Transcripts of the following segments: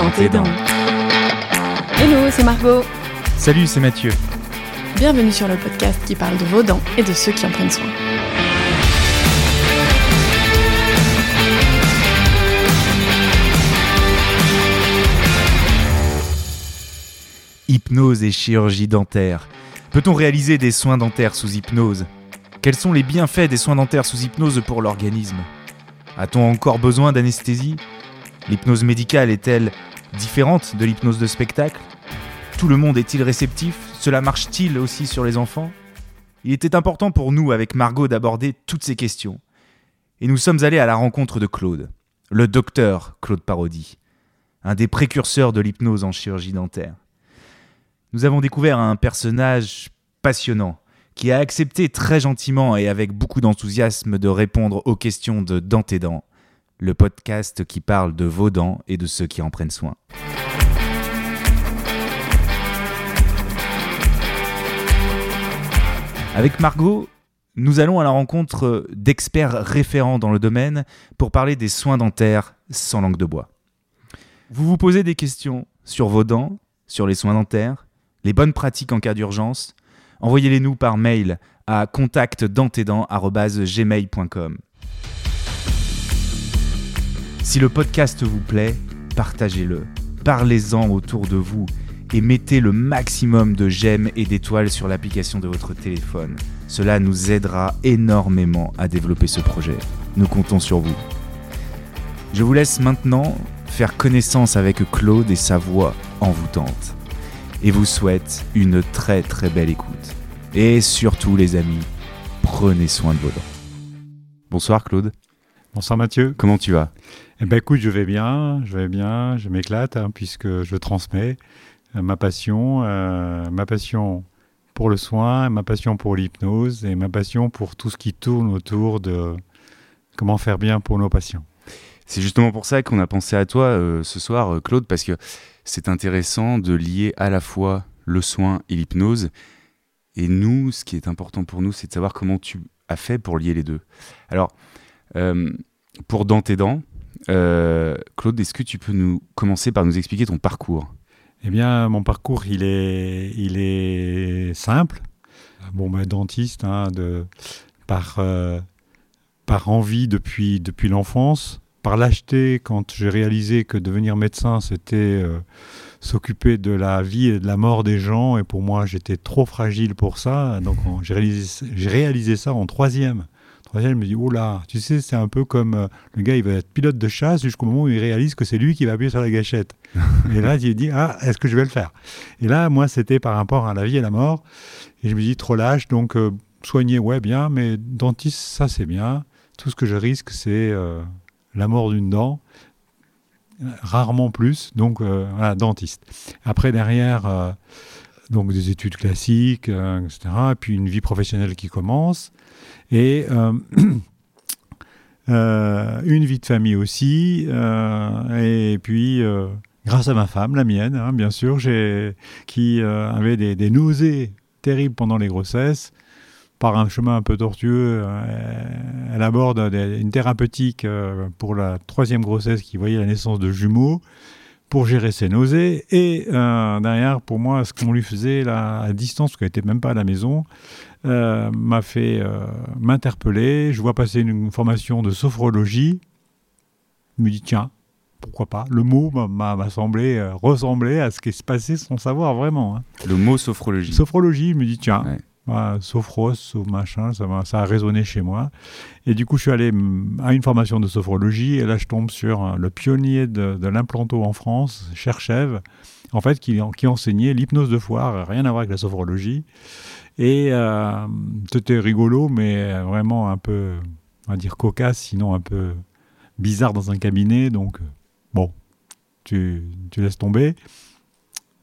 dans tes dents. Hello, c'est Margot. Salut, c'est Mathieu. Bienvenue sur le podcast qui parle de vos dents et de ceux qui en prennent soin. Hypnose et chirurgie dentaire. Peut-on réaliser des soins dentaires sous hypnose? Quels sont les bienfaits des soins dentaires sous hypnose pour l'organisme? A-t-on encore besoin d'anesthésie? L'hypnose médicale est-elle différente de l'hypnose de spectacle Tout le monde est-il réceptif? Cela marche-t-il aussi sur les enfants? Il était important pour nous, avec Margot, d'aborder toutes ces questions. Et nous sommes allés à la rencontre de Claude, le docteur Claude Parodi, un des précurseurs de l'hypnose en chirurgie dentaire. Nous avons découvert un personnage passionnant, qui a accepté très gentiment et avec beaucoup d'enthousiasme de répondre aux questions de Dents et Dents, le podcast qui parle de vos dents et de ceux qui en prennent soin. Avec Margot, nous allons à la rencontre d'experts référents dans le domaine pour parler des soins dentaires sans langue de bois. Vous vous posez des questions sur vos dents, sur les soins dentaires, les bonnes pratiques en cas d'urgence Envoyez-les nous par mail à contactdentedents@gmail.com. Si le podcast vous plaît, partagez-le, parlez-en autour de vous et mettez le maximum de j'aime et d'étoiles sur l'application de votre téléphone. Cela nous aidera énormément à développer ce projet. Nous comptons sur vous. Je vous laisse maintenant faire connaissance avec Claude et sa voix envoûtante. Et vous souhaite une très très belle écoute. Et surtout les amis, prenez soin de vos dents. Bonsoir Claude. Bonsoir Mathieu. Comment tu vas? Eh ben écoute, je vais bien, je vais bien, je m'éclate hein, puisque je transmets euh, ma passion, euh, ma passion pour le soin, ma passion pour l'hypnose et ma passion pour tout ce qui tourne autour de comment faire bien pour nos patients. C'est justement pour ça qu'on a pensé à toi euh, ce soir, Claude, parce que c'est intéressant de lier à la fois le soin et l'hypnose. Et nous, ce qui est important pour nous, c'est de savoir comment tu as fait pour lier les deux. Alors, pour Dents et Dents, euh, Claude, est-ce que tu peux nous commencer par nous expliquer ton parcours? Eh bien, mon parcours, il est, simple. Bon, ben, dentiste, hein, de, par, euh, par envie depuis, depuis l'enfance, par lâcheté quand j'ai réalisé que devenir médecin, c'était euh, s'occuper de la vie et de la mort des gens. Et pour moi, j'étais trop fragile pour ça. Donc, j'ai réalisé ça en troisième. Je me dis, oh là, tu sais, c'est un peu comme euh, le gars, il va être pilote de chasse jusqu'au moment où il réalise que c'est lui qui va appuyer sur la gâchette. et là, il dit, ah, est-ce que je vais le faire? Et là, moi, c'était par rapport à la vie et la mort. Et je me dis, trop lâche, donc euh, soigner, ouais, bien, mais dentiste, ça, c'est bien. Tout ce que je risque, c'est euh, la mort d'une dent. Euh, Rarement plus, donc voilà, dentiste. Après, derrière, donc des études classiques, euh, etc. Et puis une vie professionnelle qui commence. Et euh, euh, une vie de famille aussi. et puis, grâce à ma femme, la mienne, hein, bien sûr, qui avait des, nausées terribles pendant les grossesses, par un chemin un peu tortueux, elle aborde une thérapeutique pour la troisième grossesse qui voyait la naissance de jumeaux pour gérer ses nausées. Et euh, derrière, pour moi, ce qu'on lui faisait là, à distance, parce qu'elle n'était même pas à la maison, euh, m'a fait euh, m'interpeller. Je vois passer une formation de sophrologie. Je me dis, tiens, pourquoi pas? Le mot m'a- semblé ressembler à ce qui se passait sans savoir vraiment. hein. Le mot sophrologie. Sophrologie, je me dis, tiens, Ouais. Voilà, sophros, so- machin, ça, a résonné chez moi. Et du coup, je suis allé mm, à une formation de sophrologie, et là, je tombe sur euh, le pionnier de, l'implanto en France, Cherchev, en fait, qui, enseignait l'hypnose de foire, rien à voir avec la sophrologie. Et euh, c'était rigolo, mais vraiment un peu, on va dire, cocasse, sinon un peu bizarre dans un cabinet. Donc, bon, tu, tu laisses tomber.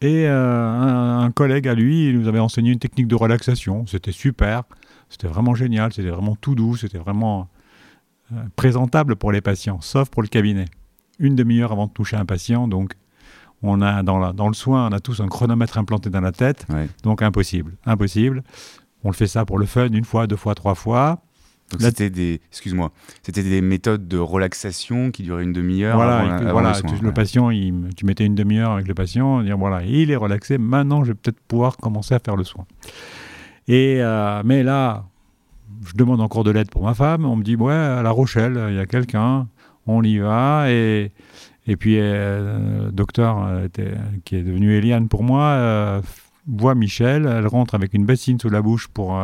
Et euh, un, un collègue à lui, il nous avait enseigné une technique de relaxation. C'était super. C'était vraiment génial. C'était vraiment tout doux. C'était vraiment euh, présentable pour les patients, sauf pour le cabinet. Une demi-heure avant de toucher un patient. Donc, on a dans, la- dans le soin, on a tous un chronomètre implanté dans la tête. Ouais. Donc, impossible. Impossible. On le fait ça pour le fun, une fois, deux fois, trois fois. Donc Là- c'était des, excuse-moi, c'était des méthodes de relaxation qui duraient une demi-heure Voilà, avant, et la- que- avant voilà, le soin. tu- le ouais. patient, il, tu mettais une demi-heure avec le patient, dire voilà, il est relaxé, maintenant je vais peut-être pouvoir commencer à faire le soin. Et, euh, mais là, je demande encore de l'aide pour ma femme, on me dit ouais, à La Rochelle, il y a quelqu'un, on y va, et, et puis euh, le docteur euh, était- qui est devenu Eliane pour moi, euh, voit Michel, elle rentre avec une bassine sous la bouche pour...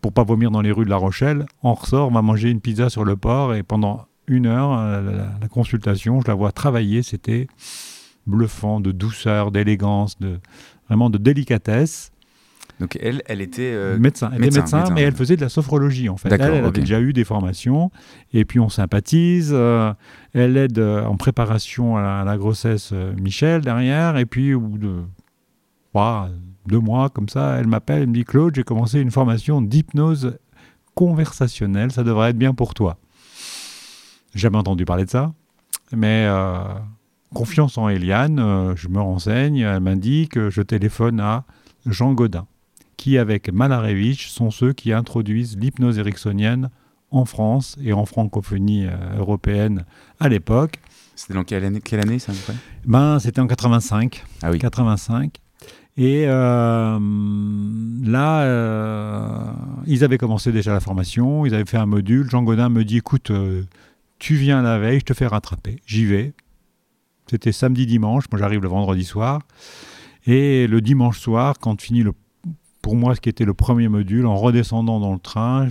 pour pas vomir dans les rues de La Rochelle, on ressort, on va manger une pizza sur le port et pendant une heure, euh, la, la consultation, je la vois travailler, c'était bluffant, de douceur, d'élégance, de vraiment de délicatesse. Donc elle, elle était euh, médecin, elle médecin, est médecin, médecin, mais elle faisait de la sophrologie en fait. D'accord, Elle, elle avait déjà eu des formations et puis on sympathise. euh, elle aide euh, en préparation à la, à la grossesse Michel derrière et puis au bout de ouah, deux mois comme ça, elle m'appelle, elle me dit Claude, j'ai commencé une formation d'hypnose conversationnelle, ça devrait être bien pour toi. Jamais entendu parler de ça, mais euh, confiance en Eliane, euh, je me renseigne, elle m'indique que je téléphone à Jean Godin qui, avec Malarevich, sont ceux qui introduisent l'hypnose ericksonienne en France et en francophonie euh, européenne à l'époque. C'était dans quelle année, quelle année ça à peu près? Ben, c'était en 85. Ah oui. 85. Et euh, là, euh, ils avaient commencé déjà la formation, ils avaient fait un module. Jean Godin me dit, écoute, euh, tu viens la veille, je te fais rattraper. J'y vais. C'était samedi, dimanche. Moi, j'arrive le vendredi soir. Et le dimanche soir, quand finit le, pour moi, ce qui était le premier module, en redescendant dans le train,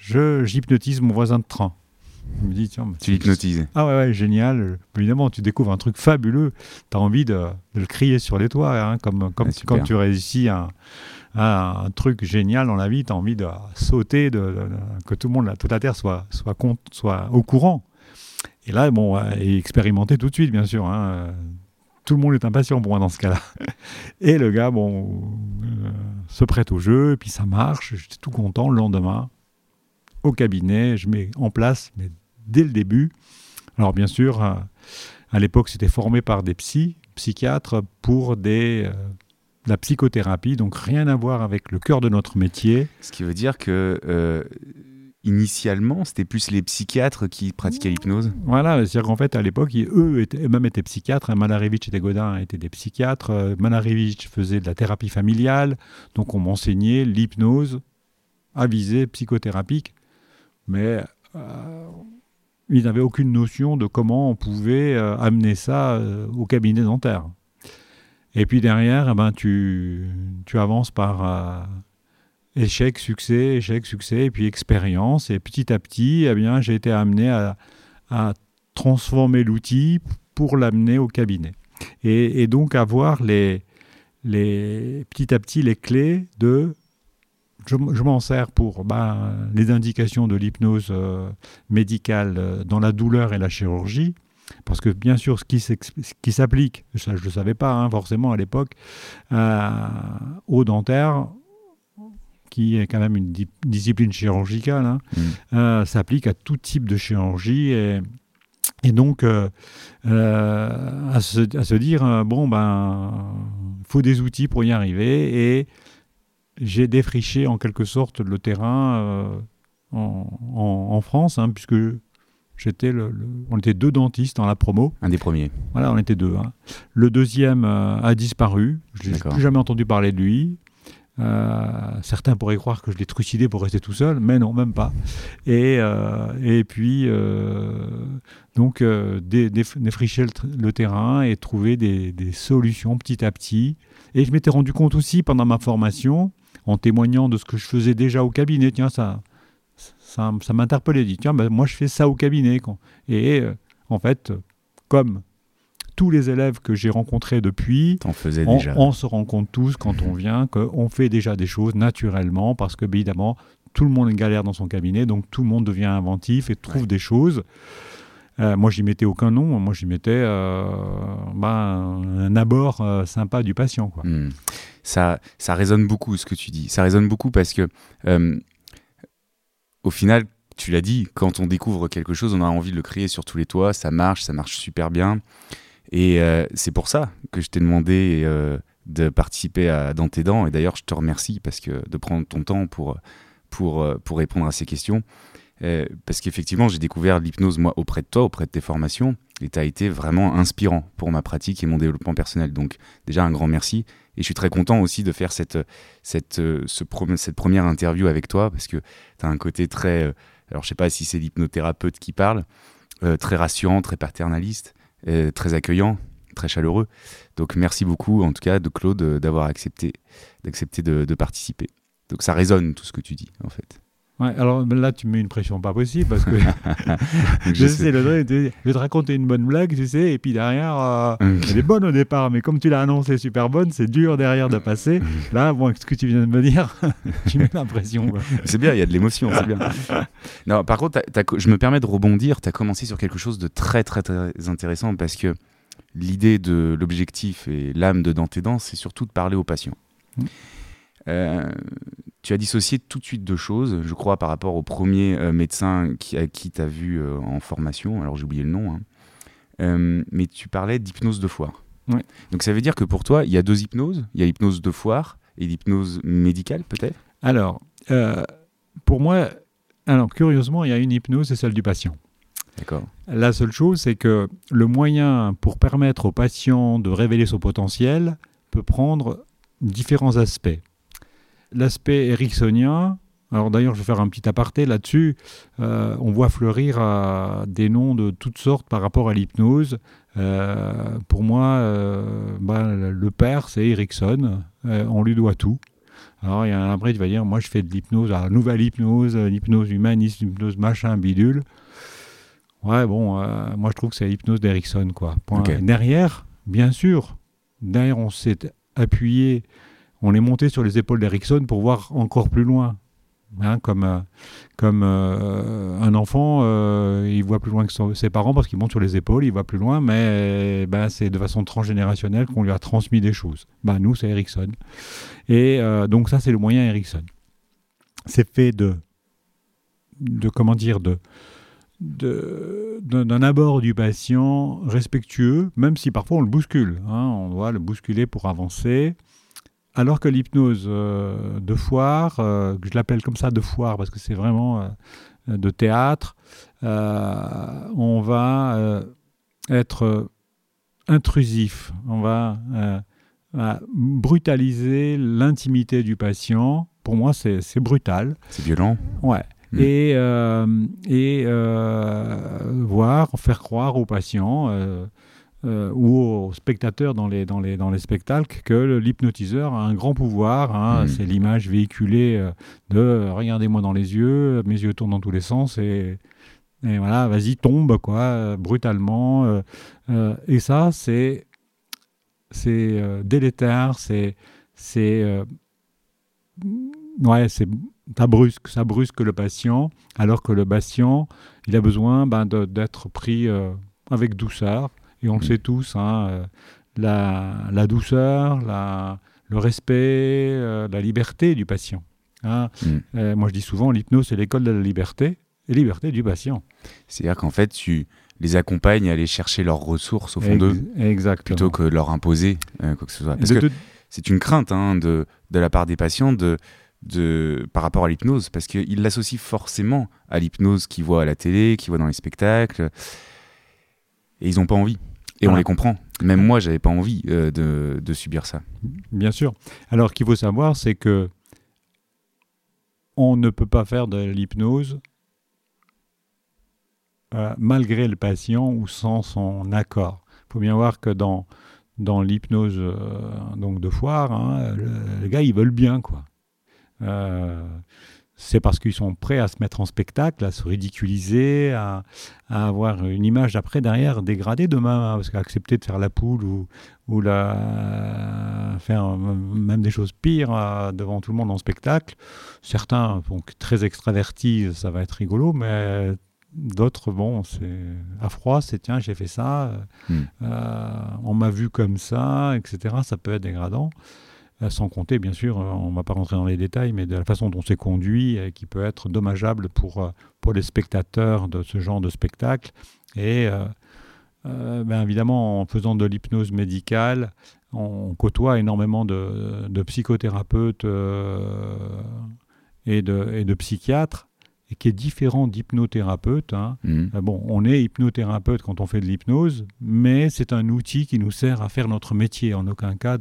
j'hypnotise mon voisin de train. Il me dit, tiens, mais Tu l'hypnotises. ah ouais, ouais, génial. Évidemment, tu découvres un truc fabuleux. Tu as envie de, de le crier sur les toits. hein, comme comme Ah, quand tu réussis un, un, un truc génial dans la vie, tu as envie de sauter, de, que tout le monde, toute la Terre soit, soit, compte, soit au courant. Et là, bon, et expérimenter tout de suite, bien sûr. hein, Tout le monde est impatient pour moi dans ce cas-là. Et le gars, bon, euh, se prête au jeu, puis ça marche. J'étais tout content. Le lendemain, au cabinet, je mets en place, mais dès le début. Alors bien sûr, à l'époque, c'était formé par des psys, psychiatres pour des, euh, de la psychothérapie, donc rien à voir avec le cœur de notre métier. Ce qui veut dire que euh, initialement, c'était plus les psychiatres qui pratiquaient l'hypnose? Voilà, c'est-à-dire qu'en fait, à l'époque, ils- eux étaient, eux-mêmes étaient psychiatres. hein, Malarevich et Godin étaient des psychiatres. euh, Malarevich faisait de la thérapie familiale, donc on m'enseignait l'hypnose à visée psychothérapique. Mais euh, ils n'avaient aucune notion de comment on pouvait euh, amener ça euh, au cabinet dentaire. Et puis derrière, eh ben, tu, tu avances par euh, échec, succès, échec, succès, et puis expérience. Et petit à petit, eh bien, j'ai été amené à, transformer l'outil pour l'amener au cabinet. Et, et donc avoir les, les, petit à petit les clés de... Je, m'en sers pour ben, les indications de l'hypnose euh, médicale euh, dans la douleur et la chirurgie. Parce que bien sûr, ce qui s'ex- ce qui s'applique, ça je ne le savais pas hein, forcément à l'époque, euh, au dentaire, qui est quand même une di- discipline chirurgicale, hein, Mm. euh, s'applique à tout type de chirurgie. Et, et donc, euh, à, se, à se dire, bon, ben, il faut des outils pour y arriver. Et j'ai défriché en quelque sorte le terrain euh, en, en- en France, hein, puisque j'étais le, le- on était deux dentistes dans la promo. Un des premiers. Voilà, on était deux. hein. Le deuxième euh, a disparu. Je n'ai plus jamais entendu parler de lui. Euh, certains pourraient croire que je l'ai trucidé pour rester tout seul, mais non, même pas. Et, et puis, donc, dé- déf- défricher le, le terrain et trouver des, des solutions petit à petit. Et je m'étais rendu compte aussi pendant ma formation, en témoignant de ce que je faisais déjà au cabinet, tiens, ça, ça, ça m'interpellait. dit, tiens, ben, moi je fais ça au cabinet. quand- Et euh, en fait, comme tous les élèves que j'ai rencontrés depuis, T'en faisais on, déjà. on se rend compte tous quand on vient qu'on fait déjà des choses naturellement parce que, bien évidemment, tout le monde galère dans son cabinet, donc tout le monde devient inventif et trouve Ouais. des choses. Euh, moi, j'y mettais aucun nom. Moi, j'y mettais euh, ben, un abord euh, sympa du patient. Quoi. Hmm. Ça, ça résonne beaucoup ce que tu dis. Ça résonne beaucoup parce que, euh, au final, tu l'as dit, quand on découvre quelque chose, on a envie de le crier sur tous les toits. Ça marche, ça marche super bien. Et euh, c'est pour ça que je t'ai demandé euh, de participer à Dans tes dents. Et d'ailleurs, je te remercie parce que de prendre ton temps pour, pour, pour répondre à ces questions. Euh, parce qu'effectivement, j'ai découvert l'hypnose, moi, auprès de toi, auprès de tes formations, et tu as été vraiment inspirant pour ma pratique et mon développement personnel. Donc, déjà, un grand merci. Et je suis très content aussi de faire cette, cette, ce cette première interview avec toi, parce que tu as un côté très. alors, je sais pas si c'est l'hypnothérapeute qui parle, très rassurant, très paternaliste, très accueillant très chaleureux. Donc merci beaucoup en tout cas de Claude d'avoir accepté, d'accepter de, participer. Donc ça résonne tout ce que tu dis en fait. Ouais, alors là, tu mets une pression pas possible parce que je, sais, le je vais te raconter une bonne blague, tu sais, et puis derrière, euh, elle est bonne au départ, mais comme tu l'as annoncé super bonne, c'est dur derrière de passer. Là, bon, ce que tu viens de me dire, tu mets l'impression. C'est bien, il y a de l'émotion, c'est bien. Non, par contre, je me permets de rebondir, tu as commencé sur quelque chose de très, très, très intéressant parce que l'idée de l'objectif et l'âme de Dante c'est surtout de parler aux patients. Mmh. Euh, tu as dissocié tout de suite deux choses, je crois, par rapport au premier euh, médecin qui, à qui tu as vu euh, en formation, alors j'ai oublié le nom, hein. mais tu parlais d'hypnose de foire. Donc ça veut dire que pour toi, il y a deux hypnoses, il y a l'hypnose de foire et l'hypnose médicale peut-être? Alors, pour moi, alors curieusement, il y a une hypnose, c'est celle du patient. La seule chose, c'est que le moyen pour permettre au patient de révéler son potentiel peut prendre différents aspects. L'aspect ericksonien, alors d'ailleurs, je vais faire un petit aparté là-dessus. Euh, on voit fleurir euh, des noms de toutes sortes par rapport à l'hypnose. Euh, pour moi, ben, le père, c'est Erickson. on lui doit tout. Alors, il y a un après qui va dire Moi, je fais de l'hypnose, la nouvelle hypnose, l'hypnose humaniste, l'hypnose machin, bidule. Ouais, bon, moi je trouve que c'est l'hypnose d'Erickson, quoi. Derrière, bien sûr, derrière on s'est appuyé, on est monté sur les épaules d'Erickson pour voir encore plus loin. Hein, comme euh, comme euh, un enfant, il voit plus loin que ses parents parce qu'il monte sur les épaules, il voit plus loin, mais ben, c'est de façon transgénérationnelle qu'on lui a transmis des choses. Ben, nous, c'est Erickson. Et donc ça, c'est le moyen Erickson. C'est fait de, de, comment dire, de, d'un abord du patient respectueux, même si parfois on le bouscule. Hein, on doit le bousculer pour avancer. Alors que l'hypnose euh, de foire, euh, je l'appelle comme ça de foire parce que c'est vraiment euh, de théâtre, on va être intrusif, on va brutaliser l'intimité du patient. Pour moi, c'est brutal. C'est violent. Ouais. Mm. et, euh, et euh, voir, faire croire aux patients euh, ou aux spectateurs dans les, dans les, dans les spectacles que l'hypnotiseur a un grand pouvoir. Hein. Mm. C'est l'image véhiculée de regardez-moi dans les yeux, mes yeux tournent dans tous les sens et, et voilà, vas-y, tombe, quoi, brutalement. et ça, c'est c'est délétère, c'est c'est ouais, c'est ça brusque, ça brusque le patient, alors que le patient, il a besoin ben, d'être pris euh, avec douceur. Et on le mm. sait tous, hein, euh, la, douceur, la, le respect, euh, la liberté du patient. Hein. Mm. moi, je dis souvent, l'hypnose, c'est l'école de la liberté et liberté du patient. C'est-à-dire qu'en fait, tu les accompagnes à aller chercher leurs ressources au fond d'eux, plutôt que leur imposer quoi que ce soit. Parce que c'est une crainte hein, de, de la part des patients de de, par rapport à l'hypnose, parce qu'il l'associe forcément à l'hypnose qu'ils voient à la télé, qu'ils voient dans les spectacles, et ils n'ont pas envie. Et on les comprend. Même moi, j'avais pas envie euh, de, subir ça. Bien sûr. Alors, qu'il faut savoir, c'est que on ne peut pas faire de l'hypnose euh, malgré le patient ou sans son accord. Il faut bien voir que dans, dans l'hypnose euh, donc de foire, hein, les gars, ils veulent bien, quoi. Euh, c'est parce qu'ils sont prêts à se mettre en spectacle, à se ridiculiser, à, avoir une image après derrière dégradée demain, hein, parce qu'accepter de faire la poule ou, ou la, faire même des choses pires euh, devant tout le monde en spectacle. Certains, donc très extravertis, ça va être rigolo, mais d'autres, bon, c'est à froid, c'est tiens, j'ai fait ça, hmm. euh, on m'a vu comme ça, etc. Ça peut être dégradant. Euh, sans compter, bien sûr, euh, on ne va pas rentrer dans les détails, mais de la façon dont c'est conduit, et qui peut être dommageable pour, euh, pour les spectateurs de ce genre de spectacle. Et ben évidemment, en faisant de l'hypnose médicale, on côtoie énormément de, de psychothérapeutes et de, et de psychiatre et qui est différent d'hypnothérapeute. hein. Euh, Bon, on est hypnothérapeute quand on fait de l'hypnose, mais c'est un outil qui nous sert à faire notre métier. En aucun cas,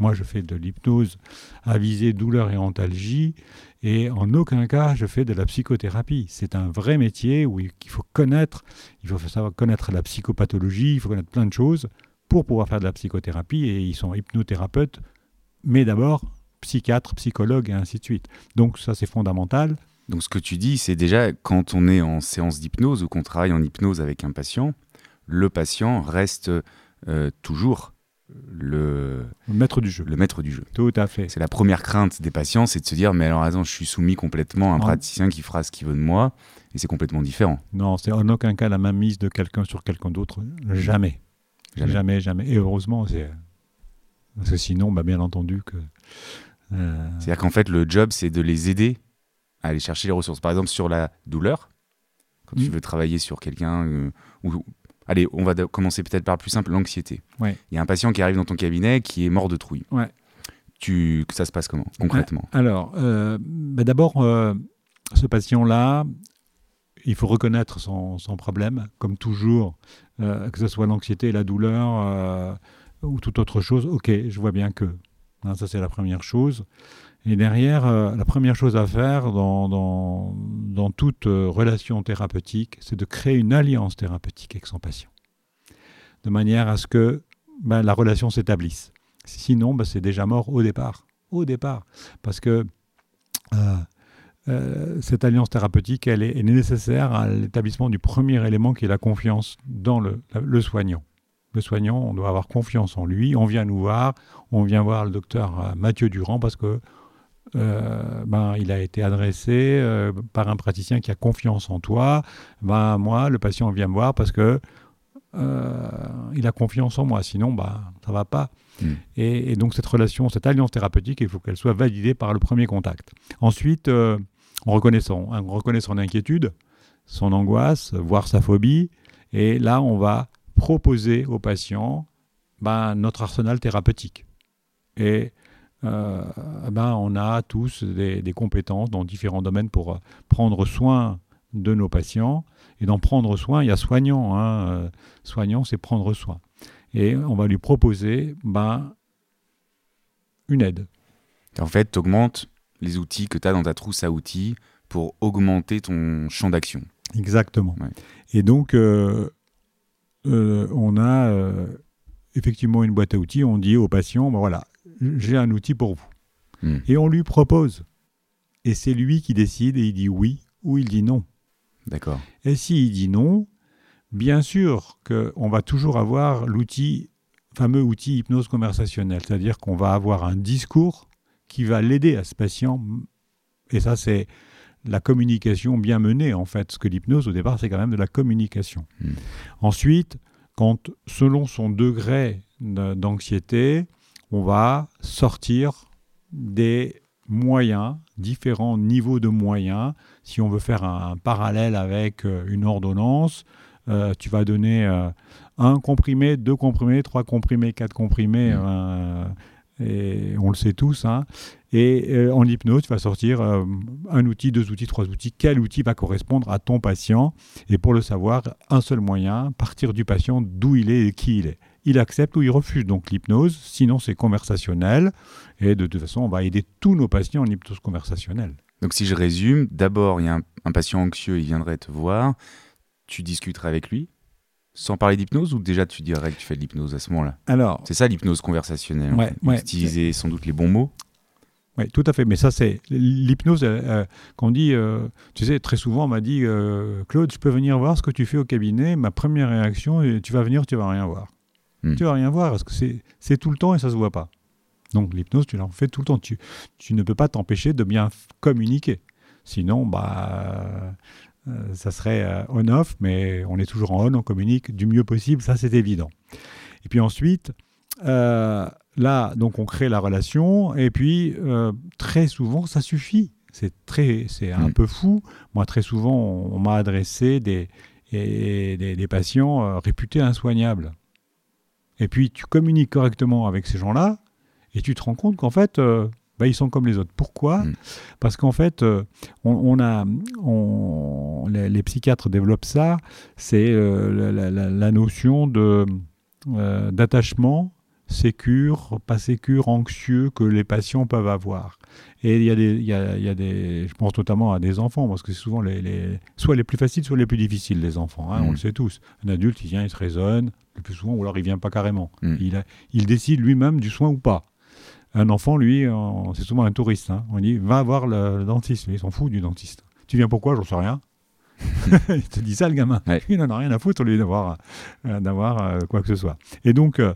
moi je fais de l'hypnose à viser douleur et antalgie, et en aucun cas je fais de la psychothérapie. C'est un vrai métier où il faut connaître, il faut savoir connaître la psychopathologie, il faut connaître plein de choses pour pouvoir faire de la psychothérapie, et ils sont hypnothérapeutes, mais d'abord psychiatres, psychologues et ainsi de suite. Donc ça c'est fondamental. Donc ce que tu dis, c'est déjà quand on est en séance d'hypnose ou qu'on travaille en hypnose avec un patient, le patient reste euh, toujours le, Le maître du jeu. le maître du jeu. Tout à fait. C'est la première crainte des patients, c'est de se dire mais alors attends, je suis soumis complètement à un praticien qui fera ce qu'il veut de moi, et c'est complètement différent. Non, c'est en aucun cas la même mise de quelqu'un sur quelqu'un d'autre. Jamais. Jamais. Jamais, jamais. Et heureusement, c'est. Parce que sinon, bah, bien entendu que. euh, C'est-à-dire qu'en fait, le job, c'est de les aider à aller chercher les ressources. Par exemple, sur la douleur, quand tu Mm. veux travailler sur quelqu'un, euh, ou allez, on va commencer peut-être par le plus simple, l'anxiété. Ouais. Il y a un patient qui arrive dans ton cabinet qui est mort de trouille. Ouais. Tu, ça se passe comment concrètement? Alors, euh, bah, d'abord, euh, ce patient-là, il faut reconnaître son, son problème, comme toujours, euh, que ce soit l'anxiété, la douleur ou toute autre chose. Ok, je vois bien que. Hein, ça, c'est la première chose. Et derrière, euh, la première chose à faire dans, dans, dans toute euh, relation thérapeutique, c'est de créer une alliance thérapeutique avec son patient, de manière à ce que ben, la relation s'établisse. Sinon, ben, c'est déjà mort au départ. Au départ. Parce que euh, cette alliance thérapeutique, elle est, elle est nécessaire à l'établissement du premier élément qui est la confiance dans le, le soignant. Le soignant, on doit avoir confiance en lui. On vient nous voir, on vient voir le docteur Mathieu Durand parce que euh, ben, il a été adressé euh, par un praticien qui a confiance en toi. Ben, moi, le patient vient me voir parce que euh, il a confiance en moi. Sinon, ben, ça va pas. Mm. Et, et donc cette relation, cette alliance thérapeutique, il faut qu'elle soit validée par le premier contact. Ensuite, on, reconnaît son, on reconnaît son inquiétude, son angoisse, voire sa phobie. Et là, on va proposer au patient ben, notre arsenal thérapeutique. Et euh, ben, on a tous des, des compétences dans différents domaines pour euh, prendre soin de nos patients. Et d'en prendre soin, il y a soignant. Hein, euh, soignant, c'est prendre soin. Et on va lui proposer ben, une aide. En fait, tu augmentes les outils que tu as dans ta trousse à outils pour augmenter ton champ d'action. Exactement. Ouais. Et donc, euh, euh, on a euh, effectivement une boîte à outils. On dit au patient, ben voilà, j'ai un outil pour vous. Hmm. Et on lui propose. Et c'est lui qui décide et il dit oui ou il dit non. D'accord. Et s'il dit non, bien sûr qu'on va toujours avoir l'outil, fameux outil hypnose conversationnelle. C'est-à-dire qu'on va avoir un discours qui va l'aider à ce patient. Et ça, c'est la communication bien menée, en fait. Ce que l'hypnose, au départ, c'est quand même de la communication. Mm. Ensuite, quand, selon son degré de- d'anxiété, on va sortir des moyens, différents niveaux de moyens. Si on veut faire un, un parallèle avec euh, une ordonnance, euh, tu vas donner euh, un comprimé, deux comprimés, trois comprimés, quatre comprimés, Mm. euh, et on le sait tous. hein. Et euh, en hypnose, tu vas sortir euh, un outil, deux outils, trois outils. Quel outil va correspondre à ton patient? Et pour le savoir, un seul moyen, partir du patient d'où il est et qui il est. Il accepte ou il refuse donc l'hypnose, sinon c'est conversationnel. Et de toute façon, on va aider tous nos patients en hypnose conversationnelle. Donc si je résume, d'abord, il y a un, un patient anxieux, il viendrait te voir, tu discuterais avec lui, sans parler d'hypnose, ou déjà tu dirais que tu fais de l'hypnose à ce moment-là? Alors, C'est ça l'hypnose conversationnelle. en Ouais, fait. ouais. Utiliser sans doute les bons mots. Oui, tout à fait. Mais ça, c'est l'hypnose. euh, euh, qu'on dit, euh, tu sais, très souvent, on m'a dit euh, Claude, je peux venir voir ce que tu fais au cabinet. Ma première réaction, tu vas venir, tu vas rien voir. Hmm. Tu vas rien voir parce que c'est tout le temps et ça se voit pas. Donc l'hypnose, tu l'en fais tout le temps. Tu, tu ne peux pas t'empêcher de bien communiquer. Sinon, bah, euh, ça serait euh, on-off, mais on est toujours en on, on communique du mieux possible, ça c'est évident. Et puis ensuite, euh, là, donc on crée la relation, et puis très souvent, ça suffit. C'est très, c'est un Mm. peu fou. Moi, très souvent, on, on m'a adressé des, et des, des patients réputés insoignables. Et puis, tu communiques correctement avec ces gens-là, et tu te rends compte qu'en fait, euh, bah, ils sont comme les autres. Pourquoi Mm. Parce qu'en fait, euh, on, on a, on- les, les psychiatres développent ça, c'est euh, la, la- la- la notion de, d'attachement sécure, pas sécure, anxieux que les patients peuvent avoir. Et il y a des, il y a, il y a des, je pense notamment à des enfants, parce que c'est souvent les, les- soit les plus faciles, soit les plus difficiles, les enfants. hein, Mm. On le sait tous. Un adulte, il vient, il se raisonne, le plus souvent, ou alors il vient pas carrément. Mm. Il, a- il décide lui-même du soin ou pas. Un enfant, lui, on- c'est souvent un touriste. hein. On dit, va voir le, le dentiste. Mais il s'en fout du dentiste. Tu viens pourquoi? J'en sais rien. il te dit ça, le gamin. Ouais. Il n'en a rien à foutre, lui, d'avoir euh, d'avoir euh, quoi que ce soit. Et donc, euh,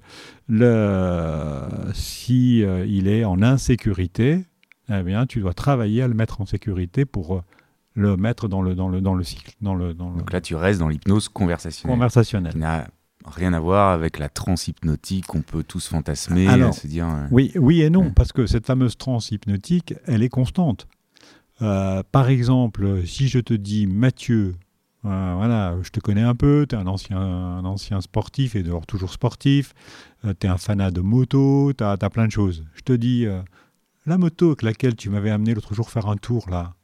le, si euh, il est en insécurité, eh bien, tu dois travailler à le mettre en sécurité pour euh, le mettre dans le, dans le, dans le cycle, dans le, dans le Donc là, tu restes dans l'hypnose conversationnelle. conversationnel. qui n'a rien à voir avec la transe hypnotique qu'on peut tous fantasmer, Alors, à se dire. euh, Oui, oui et non, Ouais. parce que cette fameuse transe hypnotique, elle est constante. Euh, par exemple, si je te dis Mathieu, euh, voilà, je te connais un peu, tu es un ancien, un ancien sportif et dehors toujours sportif, tu es un fanat de moto, tu as, plein de choses. Je te dis, la moto avec laquelle tu m'avais amené l'autre jour faire un tour, là,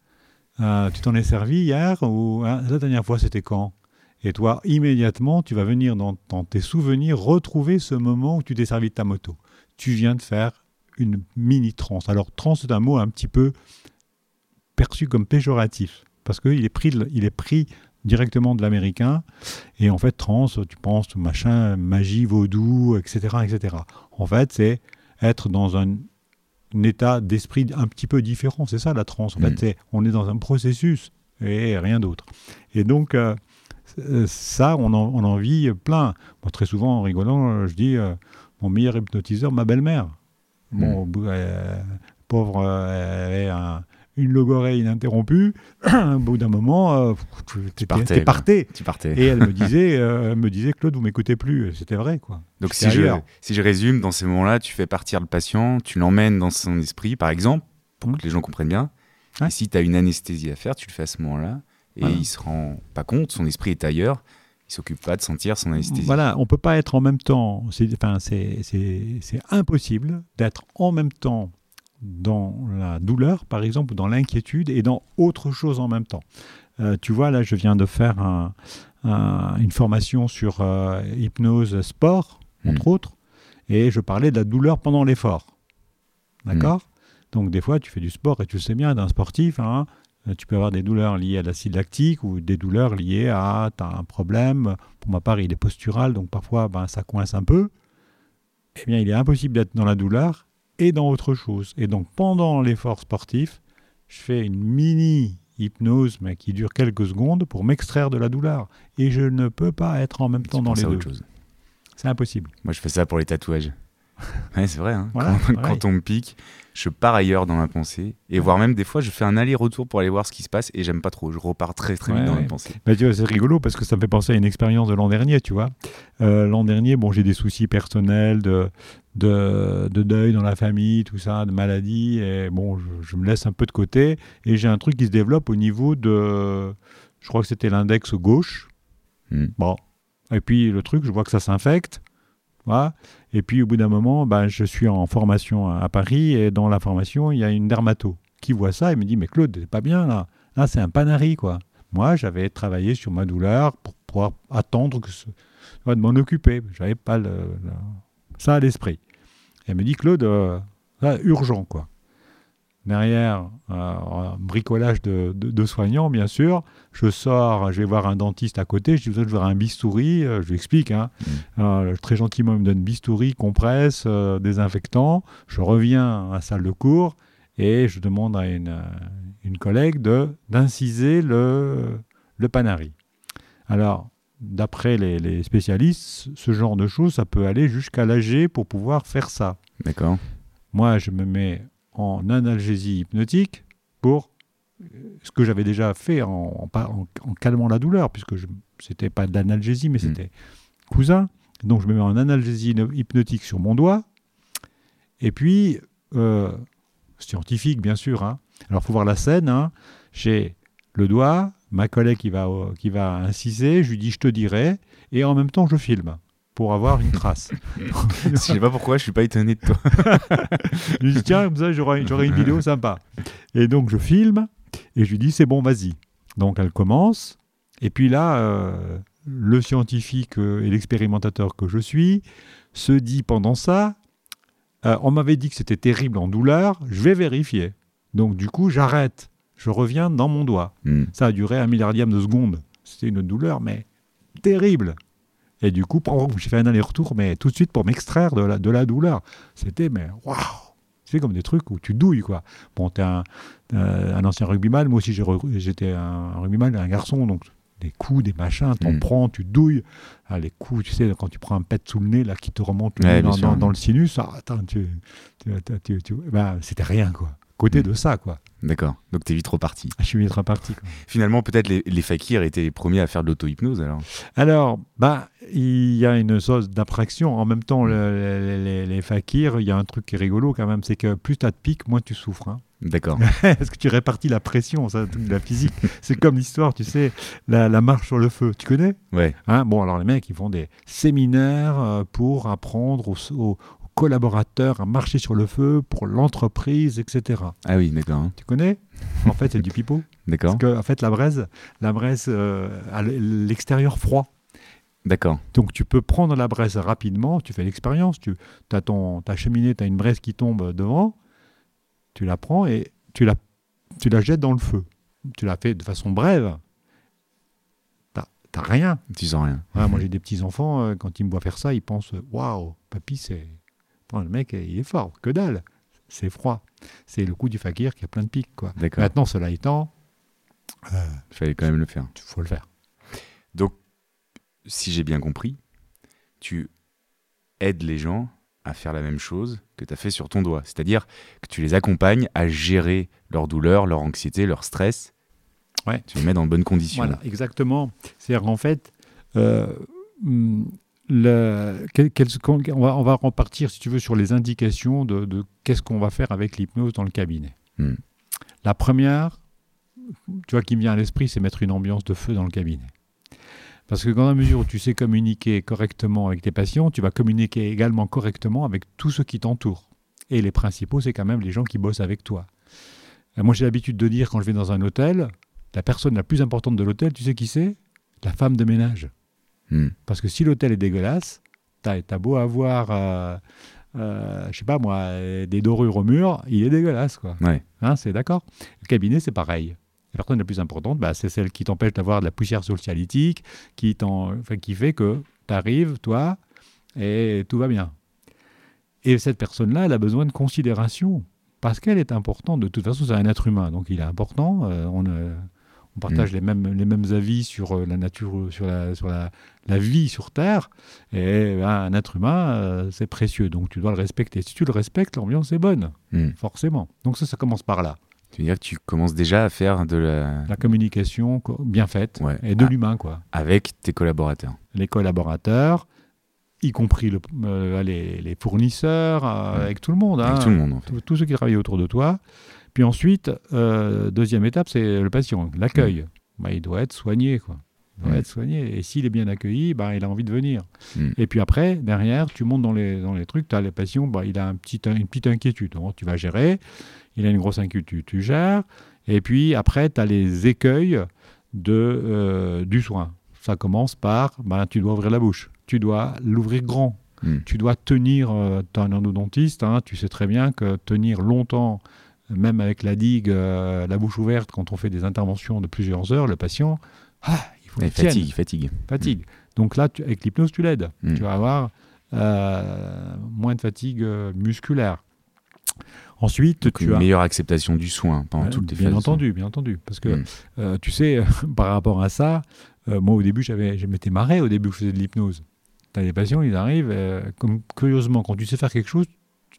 tu t'en es servi hier ou hein, la dernière fois c'était quand? Et toi, immédiatement, tu vas venir dans, dans tes souvenirs retrouver ce moment où tu t'es servi de ta moto. Tu viens de faire une mini transe. Alors, transe, c'est un mot un petit peu perçu comme péjoratif parce qu'il est pris, il est pris directement de l'américain. Et en fait, trans, tu penses machin, magie, vaudou, etc., etc. En fait, c'est être dans un, un état d'esprit un petit peu différent. C'est ça la transe. En Mm. fait, c'est- on est dans un processus et rien d'autre. Et donc, euh, ça, on en, on en vit plein. Moi, très souvent, en rigolant, euh, je dis euh, mon meilleur hypnotiseur, ma belle-mère. Bon, euh, pauvre, euh, elle avait un- une logorée ininterrompue. au bout d'un moment, euh, tu partais, parté. Tu partais. Et elle me disait, euh, elle me disait Claude, vous m'écoutez plus. C'était vrai, quoi. Donc si je, si je résume, dans ces moments-là, tu fais partir le patient, tu l'emmènes dans son esprit, par exemple, pour que les gens comprennent bien. Et si tu as une anesthésie à faire, tu le fais à ce moment-là. Et Voilà. il se rend pas compte, son esprit est ailleurs. Il s'occupe pas de sentir son anesthésie. Voilà, on peut pas être en même temps. C'est, enfin, impossible d'être en même temps dans la douleur, par exemple, ou dans l'inquiétude et dans autre chose en même temps. Euh, tu vois, là, je viens de faire un- un- une formation sur euh, hypnose sport, entre autres, et je parlais de la douleur pendant l'effort. D'accord? Donc, des fois, tu fais du sport et tu le sais bien, d'un sportif, hein, tu peux avoir des douleurs liées à l'acide lactique ou des douleurs liées à tu as un problème. Pour ma part, il est postural, donc parfois ben, ça coince un peu. Eh bien, il est impossible d'être dans la douleur et dans autre chose. Et donc, pendant l'effort sportif, je fais une mini hypnose, mais qui dure quelques secondes, pour m'extraire de la douleur. Et je ne peux pas être en même temps dans les à deux. autre chose. C'est impossible. Moi, je fais ça pour les tatouages. Ouais, c'est vrai. hein. Voilà, quand, quand on me pique, je pars ailleurs dans ma pensée. Et voire même, des fois, je fais un aller-retour pour aller voir ce qui se passe et j'aime pas trop. Je repars très très vite Ouais, dans ouais. ma pensée. Bah, c'est rigolo parce que ça me fait penser à une expérience de l'an dernier, tu vois. Euh, l'an dernier, bon, j'ai des soucis personnels, de, de, de deuil dans la famille, tout ça, de maladie, et bon, je, je me laisse un peu de côté, et j'ai un truc qui se développe au niveau de, je crois que c'était l'index gauche. Hmm. Bon, et puis le truc, je vois que ça s'infecte, Et puis au bout d'un moment, ben, je suis en formation à, Paris, et dans la formation, il y a une dermato qui voit ça et me dit, mais Claude, c'est pas bien là, là c'est un panari, quoi. Moi, j'avais travaillé sur ma douleur pour pouvoir attendre que de m'en occuper. J'avais pas ça à l'esprit. Elle me dit Claude, euh, urgent quoi. Derrière, euh, un bricolage de, de- de soignants, bien sûr. Je sors, je vais voir un dentiste à côté. Je dis Vous êtes voir un bistouri. Euh, je lui explique. hein. Euh, très gentiment, il me donne bistouri, compresse, euh, désinfectant. Je reviens à la salle de cours et je demande à une, une collègue de d'inciser le, le panari. Alors, d'après les, les spécialistes, ce genre de choses, ça peut aller jusqu'à l'AG pour pouvoir faire ça. D'accord Moi, je me mets en analgésie hypnotique pour euh, ce que j'avais déjà fait en, en pa- en- en calmant la douleur, puisque ce n'était pas de l'analgésie, mais Mm. c'était cousin. Donc, je me mets en analgésie hypno- hypnotique sur mon doigt. Et puis, euh, scientifique, bien sûr. hein. Alors, il faut voir la scène. hein. J'ai le doigt, ma collègue qui va, qui va inciser, je lui dis je te dirai, et en même temps, je filme pour avoir une trace. Je sais pas pourquoi, je suis pas étonné de toi. je lui dis tiens, comme ça j'aurai j'aurai une vidéo sympa. Et donc je filme et je lui dis c'est bon, vas-y. Donc elle commence. Et puis là, euh, le scientifique euh, et l'expérimentateur que je suis se dit pendant ça, euh, on m'avait dit que c'était terrible en douleur, je vais vérifier. Donc du coup, j'arrête. Je reviens dans mon doigt. Hmm. Ça a duré un milliardième de seconde. C'était une douleur, mais terrible. Et du coup, que j'ai fait un aller-retour, mais tout de suite pour m'extraire de la, de la douleur. C'était, mais waouh C'est comme des trucs où tu douilles, quoi. Bon, t'es un, euh, un ancien rugbyman. Moi aussi, j'étais un rugbyman, un garçon, donc des coups, des machins, t'en Mm. prends, tu douilles. Ah, les coups, tu sais, quand tu prends un pet sous le nez, là, qui te remonte Ouais, dans, dans- dans le sinus, ah, attends, tu- tu- tu- ben, c'était rien, quoi. Côté Mm. de ça, quoi. D'accord. Donc t'es vite reparti. Ah, Je suis vite reparti, quoi. Finalement, peut-être les, les fakirs étaient les premiers à faire de l'auto-hypnose alors. Alors, bah, il y a une sauce d'abstraction. En même temps, le- les, fakirs, il y a un truc qui est rigolo quand même, c'est que plus tu as de pics, moins tu souffres. hein. D'accord. Parce que tu répartis la pression, ça, de la physique. c'est comme l'histoire, tu sais, la, la marche sur le feu. Tu connais? Ouais. Hein? Bon, alors les mecs, ils font des séminaires euh, pour apprendre aux, aux collaborateurs à marcher sur le feu pour l'entreprise, etc. Ah oui, d'accord. Tu connais? En fait, c'est du pipeau. D'accord. Parce que, en fait, la braise, la braise euh, a l'extérieur froid. D'accord. Donc tu peux prendre la braise rapidement, tu fais l'expérience, tu as ton, ta cheminée, tu as une braise qui tombe devant, tu la prends et tu la, tu la jettes dans le feu. Tu la fais de façon brève. T'as rien. Tu sens rien. Moi j'ai des petits-enfants, euh, quand ils me voient faire ça, ils pensent « Waouh, papy, c'est... Attends, Le mec, il est fort, que dalle C'est froid. C'est le coup du fakir qui a plein de pics. Quoi. Maintenant, cela étant, Il fallait quand même le faire. il faut le faire. Donc, si j'ai bien compris, tu aides les gens à faire la même chose que tu as fait sur ton doigt. C'est-à-dire que tu les accompagnes à gérer leur douleur, leur anxiété, leur stress. Ouais. Tu les mets dans de bonnes conditions. Voilà, exactement. C'est-à-dire en fait, euh, quel- quel- on, va, on va repartir, si tu veux, sur les indications de, de qu'est-ce qu'on va faire avec l'hypnose dans le cabinet. Hmm. La première, tu vois, qui me vient à l'esprit, c'est mettre une ambiance de feu dans le cabinet. Parce que dans la mesure où tu sais communiquer correctement avec tes patients, tu vas communiquer également correctement avec tous ceux qui t'entourent. Et les principaux, c'est quand même les gens qui bossent avec toi. Euh, Moi, j'ai l'habitude de dire, quand je vais dans un hôtel, la personne la plus importante de l'hôtel, tu sais qui c'est? La femme de ménage. Hmm. Parce que si l'hôtel est dégueulasse, t'as as beau avoir, euh, euh, je sais pas moi, des dorures au mur, il est dégueulasse, quoi. Ouais. Hein, c'est d'accord? Le cabinet, c'est pareil. La personne la plus importante, bah, c'est celle qui t'empêche d'avoir de la poussière socialytique, qui, t'en- enfin, qui fait que tu arrives, toi, et tout va bien. Et cette personne-là, elle a besoin de considération, parce qu'elle est importante. De toute façon, c'est un être humain, donc il est important. euh, on, euh, on partage les, mêmes, les mêmes avis sur euh, la nature, sur la, sur la, la vie sur Terre. Et ben, un être humain, euh, c'est précieux, donc tu dois le respecter. Si tu le respectes, l'ambiance est bonne, Hmm. forcément. Donc ça, ça commence par là. Tu veux dire que tu commences déjà à faire de la... La communication co- bien faite Ouais. et de Ah. l'humain, quoi. avec tes collaborateurs. Les collaborateurs, y compris le- euh, les, les fournisseurs, euh, Ouais. avec tout le monde. Avec hein. tout le monde, en fait. Tous- tous ceux qui travaillent autour de toi. Puis ensuite, euh, deuxième étape, c'est le patient, l'accueil. Bah, il doit être soigné, quoi. Il doit Mm. être soigné. Et s'il est bien accueilli, bah, il a envie de venir. Mm. Et puis après, derrière, tu montes dans les, dans les trucs, tu as les patients, bah, il a un petit, une petite inquiétude. Tu vas gérer. Il a une grosse inquiétude, tu gères. Et puis après, tu as les écueils de, euh, du soin. Ça commence par, bah, tu dois ouvrir la bouche. Tu dois l'ouvrir grand. Mm. Tu dois tenir, euh, tu es un endodontiste, hein, tu sais très bien que tenir longtemps, même avec la digue, euh, la bouche ouverte, quand on fait des interventions de plusieurs heures, le patient, ah, il faut qu'il fatigue, fatigue. fatigue. Donc là, tu- avec l'hypnose, tu l'aides. Mm. Tu vas avoir euh, moins de fatigue euh, musculaire. Ensuite, Donc, tu une as meilleure acceptation du soin pendant Ouais, toutes tes bien entendu, bien entendu, parce que Mm. euh, tu sais, par rapport à ça, moi au début, j'avais, je m'étais marré au début où je faisais de l'hypnose. Tu as des patients, ils arrivent, comme curieusement, quand tu sais faire quelque chose,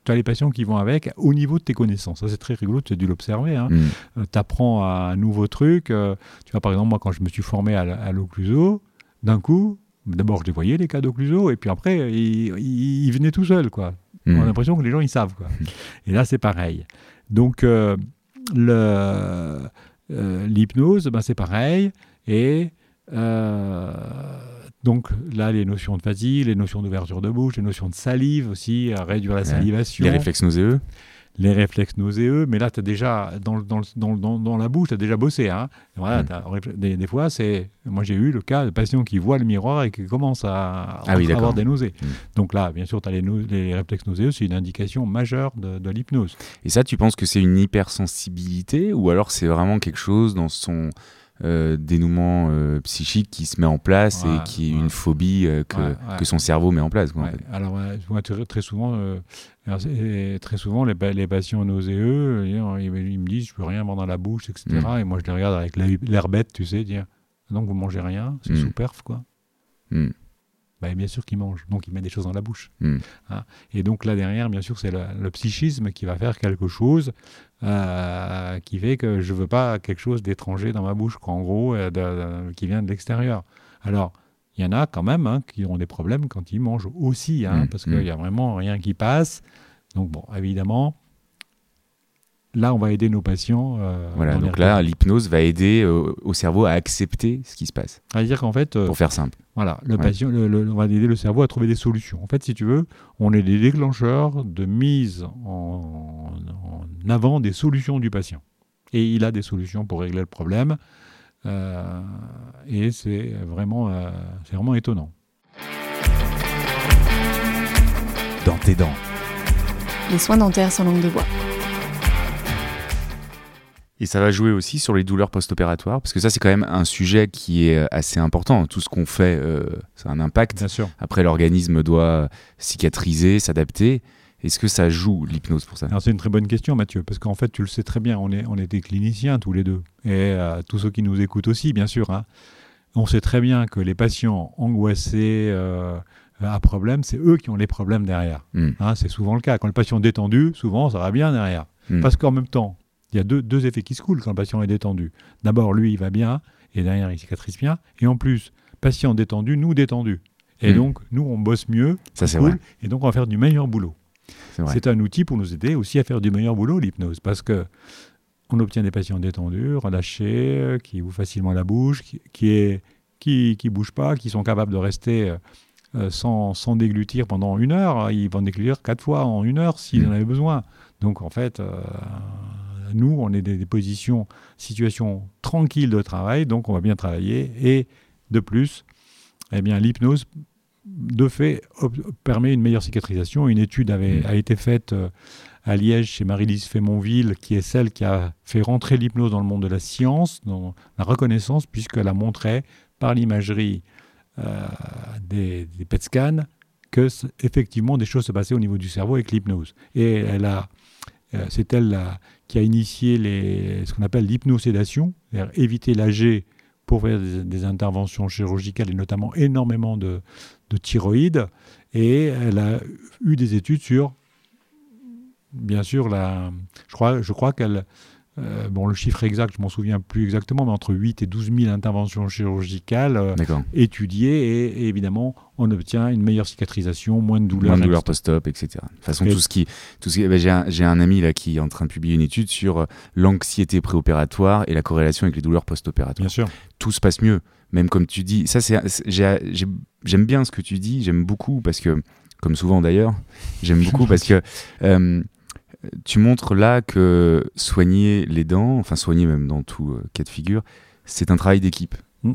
tu as les patients qui vont avec au niveau de tes connaissances. Ça, c'est très rigolo, tu as dû l'observer. Hein Mm. tu apprends un nouveau truc. euh, tu vois, par exemple, moi, quand je me suis formé à, l'occluso, d'un coup, d'abord, je les voyais, les cas d'occluso, et puis après, ils, ils- ils venaient tout seuls, quoi. Mm. On a l'impression que les gens, ils savent, quoi. et là, c'est pareil. Donc, euh, euh, l'hypnose, ben, c'est pareil, et Donc là, les notions de fatigue, les notions d'ouverture de bouche, les notions de salive aussi, à réduire la salivation. Les réflexes nauséeux les réflexes nauséeux, mais là, tu as déjà, dans, dans, dans, dans la bouche, tu as déjà bossé. Hein. Voilà, Mm. des, des fois, c'est. Moi, j'ai eu le cas de patients qui voient le miroir et qui commencent à, Ah oui, avoir des nausées. Mm. Donc là, bien sûr, tu as les, les réflexes nauséeux, c'est une indication majeure de, de l'hypnose. Et ça, tu penses que c'est une hypersensibilité ou alors c'est vraiment quelque chose dans son euh, dénouement euh, psychique qui se met en place Ouais, et qui est ouais. une phobie euh, que, Ouais, ouais. que son cerveau met en place quoi, en Ouais. fait. Alors, très, souvent, très souvent les, pa- les patients nauséeux, ils, me disent je peux rien avoir dans la bouche, etc. Mm. Et moi, je les regarde avec l'air bête, tu sais, dire donc vous mangez rien, c'est Mm. sous perf, quoi. Hmm. Bah, bien sûr qu'il mange, donc il met des choses dans la bouche. Mm. Hein. Et donc là derrière, bien sûr, c'est le, le psychisme qui va faire quelque chose euh, qui fait que je veux pas quelque chose d'étranger dans ma bouche, qu'en gros, euh, de- de- qui vient de l'extérieur. Alors, il y en a quand même hein, qui ont des problèmes quand ils mangent aussi, hein, Mm. parce qu'il n'y a vraiment rien qui passe. Donc bon, évidemment, là, on va aider nos patients. euh, Voilà, donc là, l'hypnose va aider euh, au cerveau à accepter ce qui se passe, C'est-à-dire qu'en fait, euh, pour faire simple. Voilà, le Ouais. patient, le- le- on va aider le cerveau à trouver des solutions. En fait, si tu veux, on est des déclencheurs de mise en, en avant des solutions du patient. Et il a des solutions pour régler le problème. Euh, et c'est vraiment, euh, c'est vraiment étonnant. Dans tes dents. Les soins dentaires sans langue de bois. Et ça va jouer aussi sur les douleurs post-opératoires, parce que ça, c'est quand même un sujet qui est euh, assez important. Tout ce qu'on fait, euh, ça a un impact. Bien sûr. Après, l'organisme doit cicatriser, s'adapter. Est-ce que ça joue l'hypnose pour ça? Alors c'est une très bonne question, Mathieu, parce qu'en fait, tu le sais très bien, on est, on est des cliniciens tous les deux, et euh, tous ceux qui nous écoutent aussi, bien sûr. hein. On sait très bien que les patients angoissés euh, à problème, c'est eux qui ont les problèmes derrière. Hmm. Hein, c'est souvent le cas. Quand le patient est détendu, souvent, ça va bien derrière. Hmm. Parce qu'en même temps, il y a deux, deux effets qui se coulent quand le patient est détendu. D'abord, lui, il va bien, et derrière, il cicatrise bien. Et en plus, patient détendu, nous détendus. Et Hmm. donc, nous, on bosse mieux, Ça, c'est cool, vrai. et donc on va faire du meilleur boulot. C'est un outil pour nous aider aussi à faire du meilleur boulot, l'hypnose, parce que on obtient des patients détendus, relâchés, qui ouvrent facilement la bouche, qui est qui qui bougent pas, qui sont capables de rester euh, euh, sans, sans déglutir pendant une heure. Ils vont déglutir quatre fois en une heure s'ils Mm. en avaient besoin. Donc en fait, euh, nous, on est des, des positions, situations tranquilles de travail, donc on va bien travailler. Et de plus, eh bien, l'hypnose, de fait, permet une meilleure cicatrisation. Une étude avait, Mm. a été faite euh, à Liège chez Marie-Lise Fémonville, qui est celle qui a fait rentrer l'hypnose dans le monde de la science, dans la reconnaissance, puisqu'elle a montré par l'imagerie euh, des, des PET scans que effectivement des choses se passaient au niveau du cerveau avec l'hypnose. Et elle a, c'est elle qui a initié ce qu'on appelle l'hypnosédation, c'est-à-dire éviter l'AG pour faire des, interventions chirurgicales et notamment énormément de, de thyroïde. Et elle a eu des études sur, bien sûr, la, je crois qu'elle, euh, bon, le chiffre exact, je m'en souviens plus exactement, mais entre 8 et 12 000 interventions chirurgicales euh, étudiées et, et évidemment, on obtient une meilleure cicatrisation, moins de douleur. Moins de douleurs post-op, etc. De toute façon, Et- tout ce qui, tout ce qui, bah, j'ai un, j'ai un ami là qui est en train de publier une étude sur euh, l'anxiété préopératoire et la corrélation avec les douleurs post-opératoires. Bien sûr. Tout se passe mieux, même comme tu dis. Ça, c'est, c'est- j'ai- j'ai- j'aime bien ce que tu dis. J'aime beaucoup parce que, comme souvent d'ailleurs, j'aime beaucoup parce que euh, tu montres là que soigner les dents, enfin soigner même dans tout euh, cas de figure, c'est un travail d'équipe. Mm.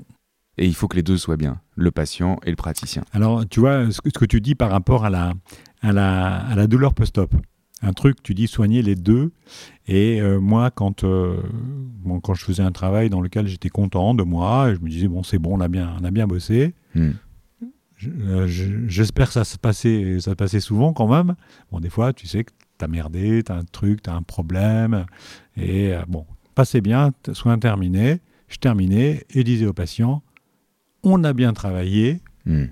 Et il faut que les deux soient bien, le patient et le praticien. Alors, tu vois, ce que, ce que tu dis par rapport à la, à la, à la douleur post-op. Un truc, tu dis soigner les deux. Et euh, moi, quand, euh, bon, quand je faisais un travail dans lequel j'étais content de moi, je me disais, bon, c'est bon, on a bien, on a bien bossé. Mm. Je- euh, je- J'espère que ça se passait, ça se passait souvent quand même. Bon, des fois, tu sais que t'as merdé, t'as un truc, t'as un problème. Et euh, bon, passez bien, soin terminé. Je terminais et disais au patient, on a bien travaillé, Mm.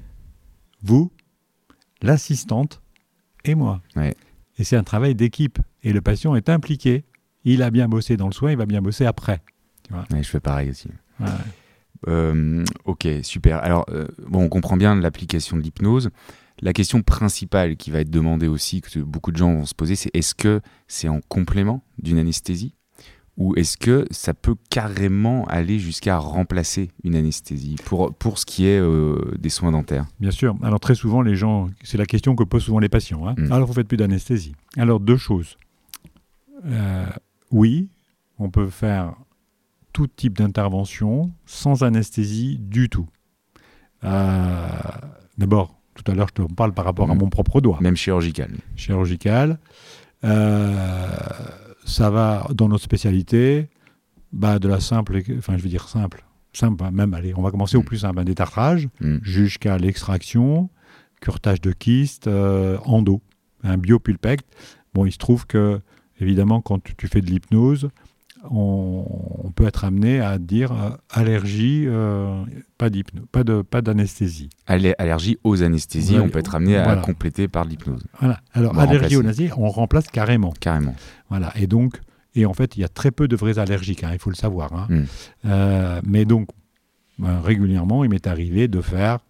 vous, l'assistante et moi. Ouais. Et c'est un travail d'équipe. Et le patient est impliqué. Il a bien bossé dans le soin, il va bien bosser après. Ouais, je fais pareil aussi. Ouais. Euh, ok, super. Alors, euh, bon, on comprend bien l'application de l'hypnose. La question principale qui va être demandée aussi, que beaucoup de gens vont se poser, c'est est-ce que c'est en complément d'une anesthésie ou est-ce que ça peut carrément aller jusqu'à remplacer une anesthésie pour, pour ce qui est euh, des soins dentaires? Bien sûr. Alors très souvent, les gens, c'est la question que posent souvent les patients. hein. Mm. Alors vous faites plus d'anesthésie. Alors deux choses. Euh, oui, on peut faire tout type d'intervention sans anesthésie du tout. Euh, D'abord, tout à l'heure, je te parle par rapport à Mm. mon propre doigt Même chirurgical. chirurgical. Euh, ça va dans notre spécialité, bah, de la simple, enfin je veux dire simple, simple hein, même, allez, on va commencer au Mm. plus simple, un détartrage, Mm. jusqu'à l'extraction, curtage de kyste, euh, endo, un biopulpecte. Bon, il se trouve que, évidemment, quand tu fais de l'hypnose, on, on peut être amené à dire euh, allergie, euh, pas d'hypnose, pas de pas d'anesthésie. Aller- Allergie aux anesthésies, on peut être amené à compléter par l'hypnose, Voilà. Alors On allergie aux nazis, on remplace carrément. carrément. Voilà. Et donc, et en fait, il y a très peu de vrais allergiques, hein, il faut le savoir. hein. Mm. Euh, mais donc, ben, régulièrement, il m'est arrivé de faire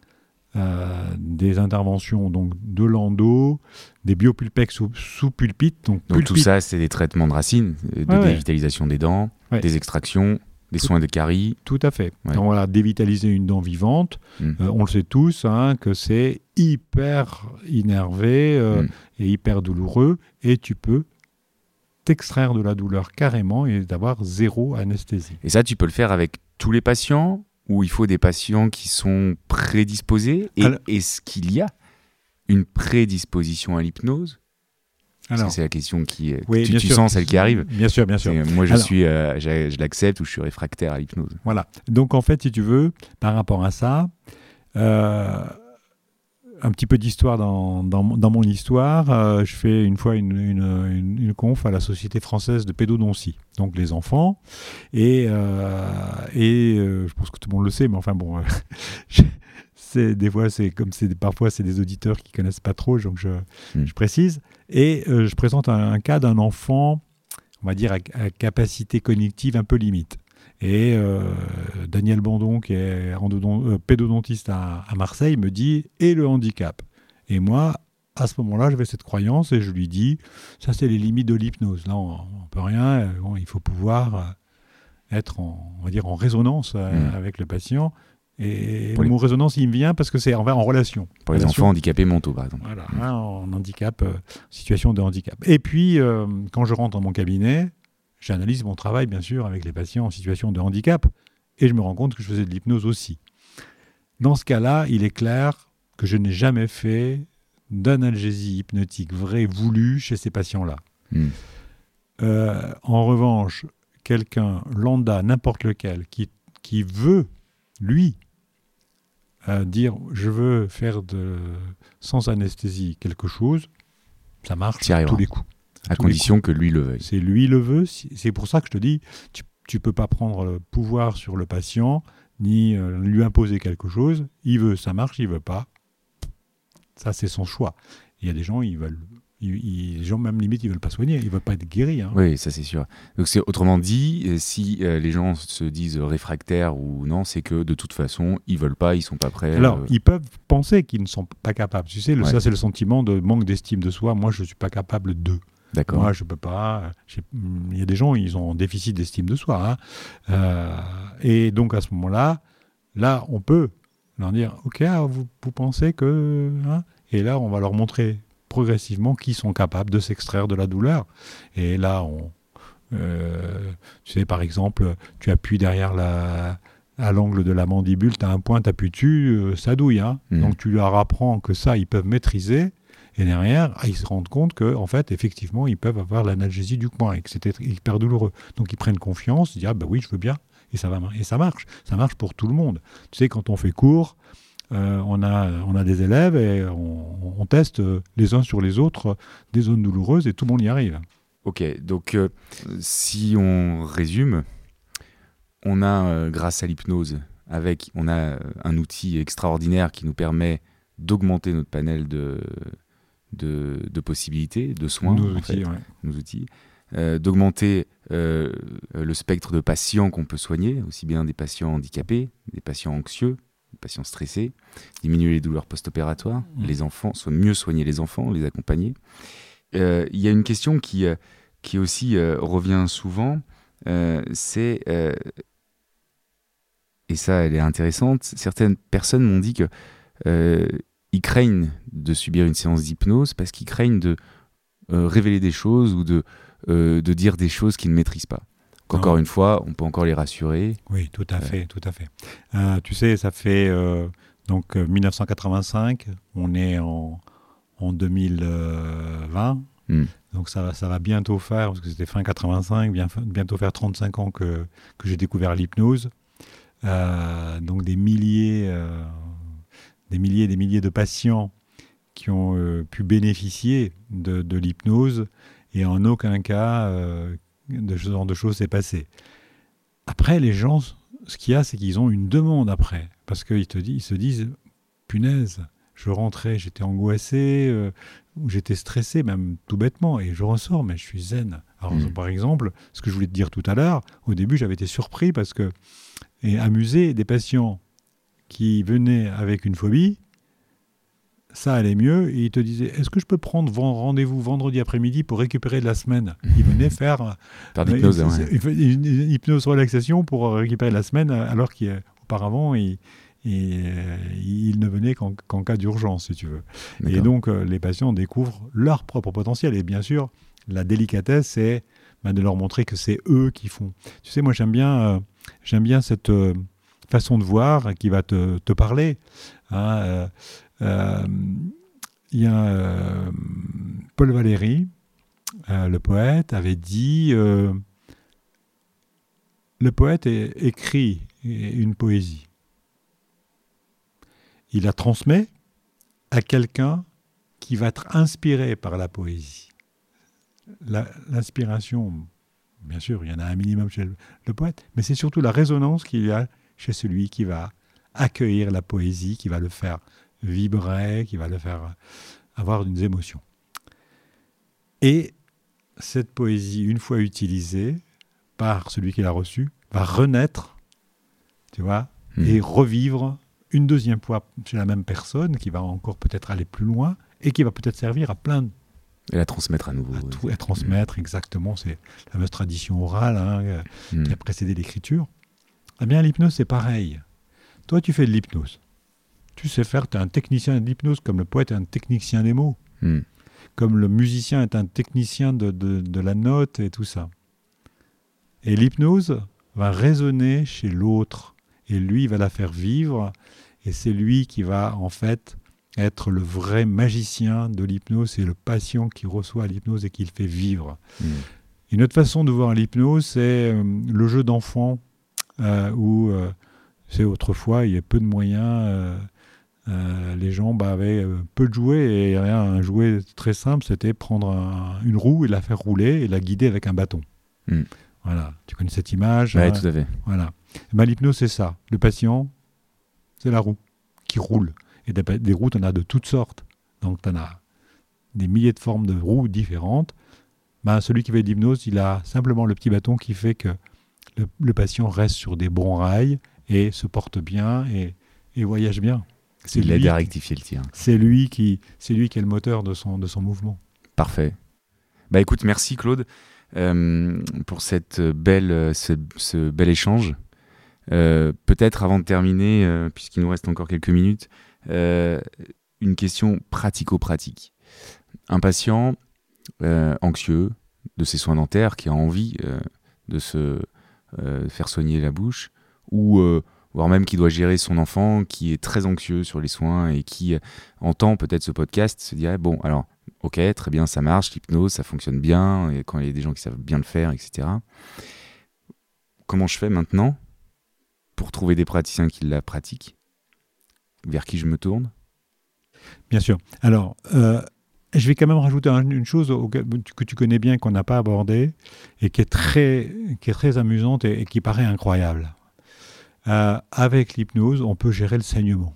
euh, des interventions donc de l'endo, des biopulpex sous, sous pulpite. Donc, Donc tout ça, c'est des traitements de racines, euh, de ouais. dévitalisation des dents, Ouais. des extractions, des Tout- soins de caries. Tout à fait. Ouais. Donc, voilà, dévitaliser une dent vivante, Mm. euh, on le sait tous, hein, que c'est hyper innervé euh, Mm. et hyper douloureux, et tu peux t'extraire de la douleur carrément et d'avoir zéro anesthésie. Et ça, tu peux le faire avec tous les patients ou il faut des patients qui sont prédisposés Et Alors- est-ce qu'il y a une prédisposition à l'hypnose? C'est la question qui est. oui, tu tu sens celle qui arrive. Bien sûr, bien sûr. Moi, je Alors- suis, euh, je, je l'accepte ou je suis réfractaire à l'hypnose. Voilà. Donc en fait, si tu veux, par rapport à ça, euh, un petit peu d'histoire dans, dans, mon- dans mon histoire. euh, je fais une fois une, une, une- une conf à la Société française de pédodontie, donc les enfants. Et, euh, et euh, je pense que tout le monde le sait, mais enfin bon, c'est des fois c'est comme c'est parfois c'est des auditeurs qui connaissent pas trop, donc je, Mm. je précise. Et je présente un, un cas d'un enfant, on va dire à, à capacité cognitive un peu limite. Et euh, Daniel Bandon, qui est euh, pédodontiste à, à Marseille, me dit Et le handicap? Et moi, à ce moment-là, j'avais cette croyance et je lui dis Ça, c'est les limites de l'hypnose. Là, on ne peut rien. euh, bon, il faut pouvoir être en, on va dire, en résonance euh, Mm. avec le patient. Et Pour le les- mot résonance, il me vient parce que c'est en, en relation. Pour les Relation. enfants handicapés mentaux, par exemple. Voilà, hein, en handicap, euh, situation de handicap. Et puis, euh, quand je rentre dans mon cabinet, j'analyse mon travail, bien sûr, avec les patients en situation de handicap, et je me rends compte que je faisais de l'hypnose aussi. Dans ce cas-là, il est clair que je n'ai jamais fait d'analgésie hypnotique vraie voulue chez ces patients-là. Mm. Euh, en revanche, quelqu'un lambda, n'importe lequel, qui, qui veut, lui, euh, dire je veux faire de, sans anesthésie quelque chose, ça marche tous les coups. À condition que lui le veuille. C'est lui le veut. C'est pour ça que je te dis, tu ne peux pas prendre le pouvoir sur le patient, ni euh, lui imposer quelque chose. Il veut, ça marche, il veut pas. Ça, c'est son choix. Il y a des gens, ils veulent. ils- ils- les gens, même limite, ils veulent pas soigner, ils veulent pas être guéris. hein. Oui, ça c'est sûr. Donc c'est autrement dit, euh, si euh, les gens se disent réfractaires ou non, c'est que de toute façon, ils veulent pas, ils sont pas prêts. Alors, euh, ils peuvent penser qu'ils ne sont pas capables. Tu sais, le- Ouais. ça, c'est le sentiment de manque d'estime de soi. Moi, je ne suis pas capable de. D'accord. Moi, je peux pas. Il y a des gens, ils ont un déficit d'estime de soi. hein. Euh, et donc, à ce moment-là, là, on peut leur dire Ok, ah, vous, vous pensez que. hein et là, on va leur montrer progressivement qu'ils sont capables de s'extraire de la douleur. Et là, on. euh, tu sais, par exemple, tu appuies derrière la. À l'angle de la mandibule, tu as un point, tu appuies dessus, euh, ça douille. hein. Mhm. Donc tu leur apprends que ça, ils peuvent maîtriser. Et derrière, ah, ils se rendent compte que, en fait, effectivement, ils peuvent avoir l'analgésie du coin et que c'était hyper douloureux. Donc ils prennent confiance, ils disent ah bah oui, je veux bien, et ça va, et ça marche. Ça marche pour tout le monde. Tu sais, quand on fait cours, euh, on a on a des élèves et on, teste euh, les uns sur les autres euh, des zones douloureuses et tout le monde y arrive. Ok, donc si on résume, on a, grâce à l'hypnose, avec, on a un outil extraordinaire qui nous permet d'augmenter notre panel de, de, de possibilités, de soins, Nos en outils, fait, ouais. nos outils, euh, d'augmenter euh, le spectre de patients qu'on peut soigner, aussi bien des patients handicapés, des patients anxieux, des patients stressés, diminuer les douleurs post-opératoires, Mhm. les enfants, soit mieux soigner les enfants, les accompagner. Euh, Il y a une question qui, qui aussi revient souvent, c'est et ça, elle est intéressante. Certaines personnes m'ont dit que ils craignent de subir une séance d'hypnose parce qu'ils craignent de euh, révéler des choses ou de, euh, de dire des choses qu'ils ne maîtrisent pas. Encore une fois, on peut encore les rassurer. Oui, tout à fait, tout à fait. Euh, tu sais, ça fait donc euh, 1985, on est en, en 2020, Hmm. donc ça, va- ça va bientôt faire, parce que c'était fin 85, bien- bientôt faire 35 ans que, que j'ai découvert l'hypnose. Euh, donc des milliers, euh, des milliers, des milliers de patients qui ont euh, pu bénéficier de, de l'hypnose et en aucun cas euh, de ce genre de choses s'est passé. Après, les gens, ce qu'il y a, c'est qu'ils ont une demande après. Parce qu'ils te disent, ils se disent, punaise, je rentrais, j'étais angoissé, euh, ou j'étais stressé, même tout bêtement, et je ressors, mais je suis zen. Alors, Mm. par exemple, ce que je voulais te dire tout à l'heure, au début, j'avais été surpris parce que, et amusé, des patients qui venaient avec une phobie, ça allait mieux, et ils te disaient, est-ce que je peux prendre rendez-vous vendredi après-midi pour récupérer de la semaine? Ils venaient faire Par ouais. il fait une, une hypnose relaxation pour récupérer la semaine, euh, alors qu'auparavant, il, il, euh, il ne venait qu'en cas d'urgence, si tu veux. Et donc, euh, les patients découvrent leur propre potentiel. Et bien sûr, la délicatesse, c'est ben, de leur montrer que c'est eux qui font. Tu sais, moi, j'aime bien, euh, j'aime bien cette euh, façon de voir qui va te, te parler. hein, euh, euh, Il y a euh, Paul Valéry, le poète, avait dit Le poète écrit une poésie. Il la transmet à quelqu'un qui va être inspiré par la poésie. L'inspiration, bien sûr, il y en a un minimum chez le poète, mais c'est surtout la résonance qu'il y a chez celui qui va accueillir la poésie, qui va le faire vibrer, qui va le faire avoir des émotions. Et cette poésie, une fois utilisée par celui qui l'a reçue, va renaître, tu vois, Hmm. et revivre une deuxième fois chez la même personne, qui va encore peut-être aller plus loin, et qui va peut-être servir à plein de Et la transmettre à nouveau. à, ouais. tout- à transmettre exactement ces la fameuse tradition orale hein, euh, Hmm. qui a précédé l'écriture. Eh bien, l'hypnose, c'est pareil. Toi, tu fais de l'hypnose. Tu sais faire, tu es un technicien de l'hypnose, comme le poète est un technicien des mots, Hmm. comme le musicien est un technicien de, de- de la note et tout ça. Et l'hypnose va résonner chez l'autre, et lui, il va la faire vivre, et c'est lui qui va, en fait, être le vrai magicien de l'hypnose, c'est le patient qui reçoit l'hypnose et qui le fait vivre. Hmm. Une autre façon de voir l'hypnose, c'est euh, le jeu d'enfant, où euh, c'est autrefois, il y a peu de moyens, euh, euh, les gens bah, avaient euh, peu de jouets, et rien, un jouet très simple, c'était prendre un- une roue et la faire rouler et la guider avec un bâton. Hmm. Voilà, tu connais cette image Ouais, hein, tout à fait. voilà. Ben, L'hypnose, c'est ça. Le patient, c'est la roue qui roule. Et des, roues, tu en as de toutes sortes. Donc, tu en as des milliers de formes de roues différentes. Ben, celui qui fait l'hypnose, il a simplement le petit bâton qui fait que le, le patient reste sur des bons rails et se porte bien et, et voyage bien. C'est Il lui, l'aide à rectifier le tir. c'est lui qui, c'est lui qui est le moteur de son, de son mouvement. Parfait. Bah écoute, merci Claude euh, pour cette belle, ce, ce bel échange. Euh, Peut-être avant de terminer, euh, puisqu'il nous reste encore quelques minutes, une question pratico-pratique. Un patient anxieux de ses soins dentaires qui a envie de se faire soigner la bouche, ou euh, voire même qui doit gérer son enfant qui est très anxieux sur les soins et qui euh, entend peut-être ce podcast, se dirait bon alors ok très bien ça marche l'hypnose ça fonctionne bien et quand il y a des gens qui savent bien le faire etc. Comment je fais maintenant pour trouver des praticiens qui la pratiquent? Vers qui je me tourne? Bien sûr. Alors, euh, je vais quand même rajouter un- une chose que tu connais bien, qu'on n'a pas abordée, et qui est très, qui est très amusante et, qui paraît incroyable. Euh, avec l'hypnose, on peut gérer le saignement.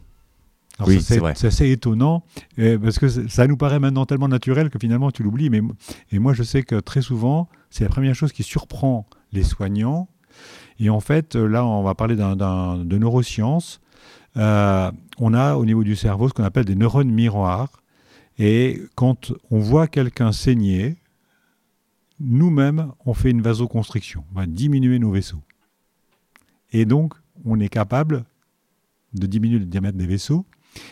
Alors Oui, c'est vrai. C'est assez étonnant, euh, parce que ça nous paraît maintenant tellement naturel que finalement tu l'oublies. Mais, et moi, je sais que très souvent, c'est la première chose qui surprend les soignants. Et en fait, euh, là, on va parler d'un- d'un- de neurosciences. Euh, on a au niveau du cerveau ce qu'on appelle des neurones miroirs. Et quand on voit quelqu'un saigner, nous-mêmes, on fait une vasoconstriction, on va diminuer nos vaisseaux. Et donc, on est capable de diminuer le diamètre des vaisseaux.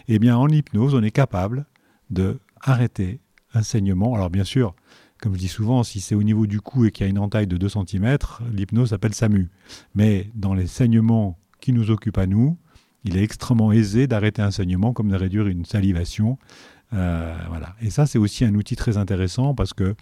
Eh bien, en hypnose, on est capable de arrêter un saignement. Alors, bien sûr, comme je dis souvent, si c'est au niveau du cou et qu'il y a une entaille de 2 cm, l'hypnose s'appelle SAMU. Mais dans les saignements qui nous occupent à nous, il est extrêmement aisé d'arrêter un saignement comme de réduire une salivation. Euh, voilà. Et ça, c'est aussi un outil très intéressant parce que,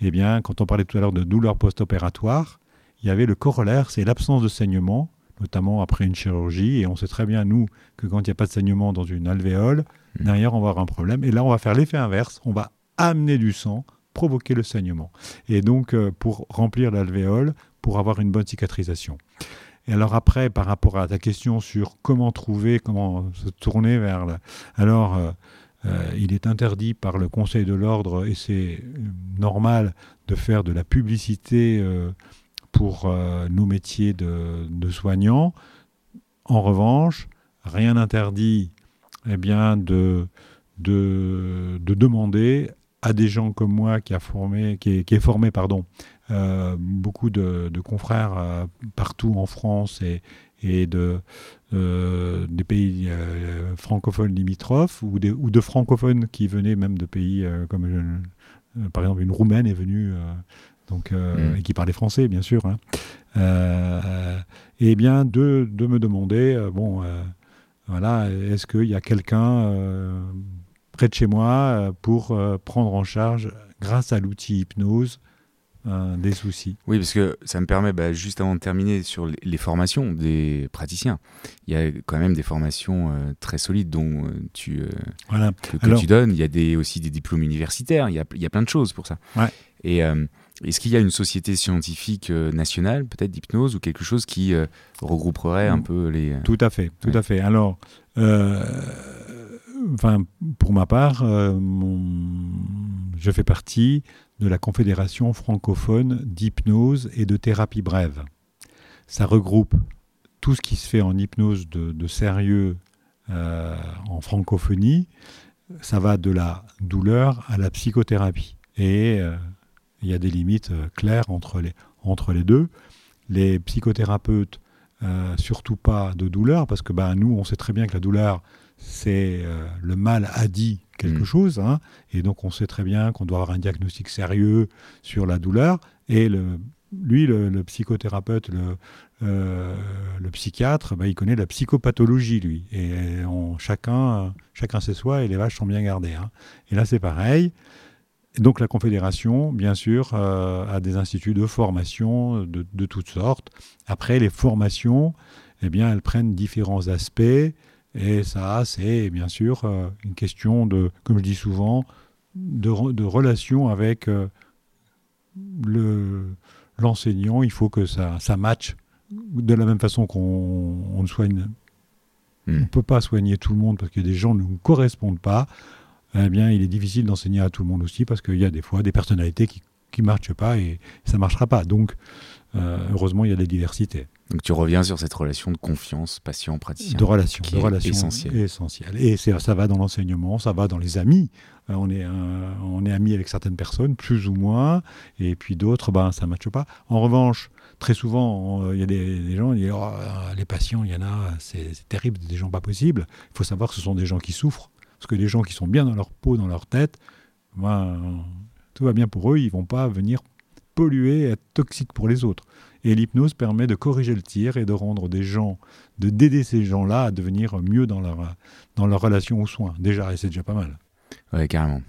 eh bien, quand on parlait tout à l'heure de douleur post-opératoire, il y avait le corollaire, c'est l'absence de saignement, notamment après une chirurgie. Et on sait très bien, nous, que quand il n'y a pas de saignement dans une alvéole, mmh. derrière, on va avoir un problème. Et là, on va faire l'effet inverse. On va amener du sang provoquer le saignement. Et donc, euh, pour remplir l'alvéole, pour avoir une bonne cicatrisation. Et alors après, par rapport à ta question sur comment trouver, comment se tourner vers... Alors, euh, il est interdit par le Conseil de l'ordre, et c'est normal, de faire de la publicité pour nos métiers de, soignants. En revanche, rien n'interdit eh bien, de, de, de demander à des gens comme moi qui a formé, qui est, formé, pardon, euh, beaucoup de, confrères euh, partout en France et, et de, euh, des pays francophones limitrophes ou, ou, de francophones qui venaient même de pays comme par exemple une roumaine est venue donc mm. et qui parlait français bien sûr hein. et bien de, de me demander bon voilà est-ce qu'il y a quelqu'un près de chez moi euh, pour euh, prendre en charge, grâce à l'outil hypnose, euh, des soucis. Oui, parce que ça me permet, bah, juste avant de terminer, sur les, formations des praticiens. Il y a quand même des formations très solides dont tu, voilà. que, tu donnes. Il y a des, aussi des diplômes universitaires. Il y a, il y a plein de choses pour ça. Ouais. Et est-ce qu'il y a une société scientifique nationale, peut-être d'hypnose, ou quelque chose qui regrouperait un peu les... Tout à fait, tout à fait. Alors, enfin, pour ma part, euh, je fais partie de la Confédération francophone d'hypnose et de thérapie brève. Ça regroupe tout ce qui se fait en hypnose de, sérieux euh, en francophonie. Ça va de la douleur à la psychothérapie. Et euh, il y a des limites claires entre les, entre les deux. Les psychothérapeutes, surtout pas de douleur, parce que bah, nous, on sait très bien que la douleur, c'est euh, le mal a dit quelque mm. chose, hein, et donc on sait très bien qu'on doit avoir un diagnostic sérieux sur la douleur, et le, lui, le, psychothérapeute, le, euh, le psychiatre, bah, il connaît la psychopathologie, lui, et on, chacun, chacun sait soi, et les vaches sont bien gardées. Hein. Et là, c'est pareil. donc la Confédération, bien sûr, euh, a des instituts de formation de, de, toutes sortes. Après, les formations, eh bien, elles prennent différents aspects. Et ça, c'est bien sûr euh, une question de, comme je dis souvent, de, de relation avec euh, le, l'enseignant. Il faut que ça, ça matche de la même façon qu'on soigne. Hmm. On ne peut pas soigner tout le monde parce que des gens ne nous correspondent pas. Eh bien, il est difficile d'enseigner à tout le monde aussi parce qu'il y a des fois des personnalités qui ne marchent pas et ça ne marchera pas. Donc, euh, heureusement, il y a des diversités. Donc tu reviens sur cette relation de confiance patient-praticien. De relation, qui de relation essentielle. essentielle. Et ça va dans l'enseignement, ça va dans les amis. Euh, on est, on est amis avec certaines personnes, plus ou moins, et puis d'autres, ben, ça ne matche pas. En revanche, très souvent, il y a des, gens, qui disent, oh, les patients, il y en a, c'est terrible, des gens pas possibles. Il faut savoir que ce sont des gens qui souffrent. Parce que les gens qui sont bien dans leur peau, dans leur tête, ben, tout va bien pour eux, ils vont pas venir polluer, être toxiques pour les autres. Et l'hypnose permet de corriger le tir et de rendre des gens, de d'aider ces gens-là à devenir mieux dans leur, dans leur relation aux soins. Déjà, et c'est déjà pas mal. Ouais, carrément.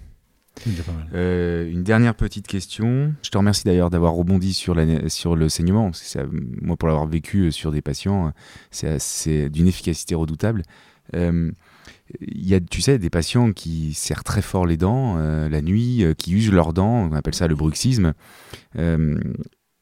Déjà pas mal. Euh, une dernière petite question. Je te remercie d'ailleurs d'avoir rebondi sur, la, sur le saignement. moi, pour l'avoir vécu sur des patients, c'est d'une efficacité redoutable. Euh, il y a, tu sais, des patients qui serrent très fort les dents euh, la nuit, qui usent leurs dents, on appelle ça le bruxisme.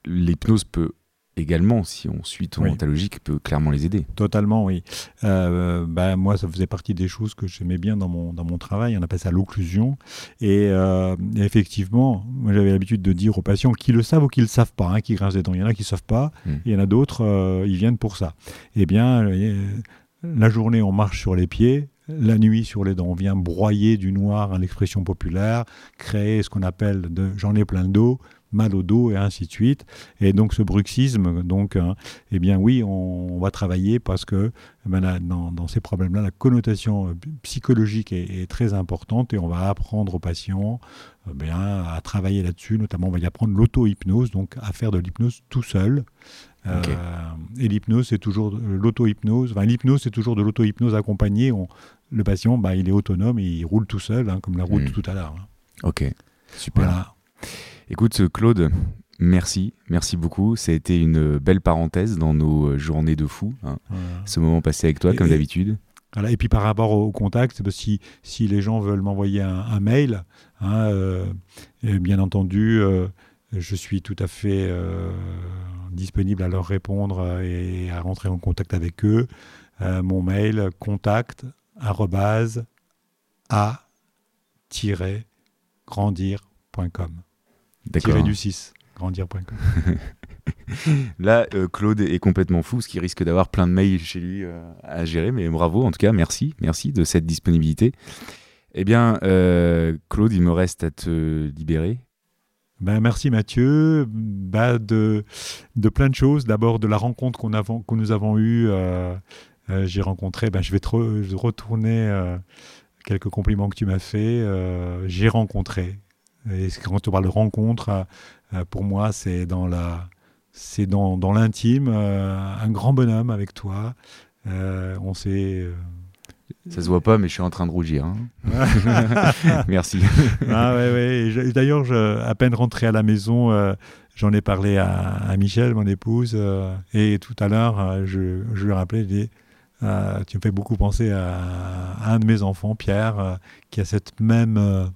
L'hypnose peut également, si on suit ton oui. peut clairement les aider. Totalement, oui. Euh, bah, moi, ça faisait partie des choses que j'aimais bien dans mon, dans mon travail. On appelle ça l'occlusion. Et, euh, effectivement, moi, j'avais l'habitude de dire aux patients qui le savent ou qui ne le savent pas, hein, qui grincent des dents. Il y en a qui ne savent pas, hmm. il y en a d'autres, euh, ils viennent pour ça. Eh bien, la journée, on marche sur les pieds. La nuit sur les dents, on vient broyer du noir à l'expression populaire, créer ce qu'on appelle de j'en ai plein le dos, mal au dos et ainsi de suite. Et donc ce bruxisme, donc, hein, eh bien oui, on, va travailler parce que eh ben, dans, ces problèmes-là, la connotation euh, psychologique est, très importante et on va apprendre aux patients eh bien, à travailler là-dessus. Notamment, on va y apprendre l'auto-hypnose, donc à faire de l'hypnose tout seul. Euh, et l'hypnose, c'est toujours l'auto-hypnose. Enfin, l'hypnose, c'est toujours de l'auto-hypnose accompagnée. le patient, bah, il est autonome et il roule tout seul, hein, comme la route hmm. tout à l'heure. Hein. Ok, super. Écoute, Claude, merci, merci beaucoup. Ça a été une belle parenthèse dans nos journées de fou. Hein. Ce moment passé avec toi, comme d'habitude. Voilà, et puis par rapport au contact, si, si les gens veulent m'envoyer un, mail, hein, euh, bien entendu, euh, je suis tout à fait euh, disponible à leur répondre et à rentrer en contact avec eux. mon mail contact a grandir.com. Tiré du 6, grandir.com. Là, euh, Claude est complètement fou, ce qui risque d'avoir plein de mails chez lui euh, à gérer, mais bravo, en tout cas, merci, merci de cette disponibilité. Eh bien, euh, Claude, il me reste à te libérer. Ben, merci Mathieu, bah, de, de plein de choses. D'abord de la rencontre qu'on que nous avons eue. J'ai rencontré, ben, je vais te retourner quelques compliments que tu m'as fait. J'ai rencontré. Et quand on parle de rencontre, euh, euh, pour moi, c'est dans la, c'est dans, dans l'intime, un grand bonhomme avec toi. on s'est ça se voit pas, mais je suis en train de rougir. Hein. Merci. Ah ouais, ouais. D'ailleurs, à peine rentré à la maison, j'en ai parlé à, Michel, mon épouse, et tout à l'heure, je, je, lui ai rappelé, je euh, tu me fais beaucoup penser à, un de mes enfants, Pierre, euh, qui a cette même, euh,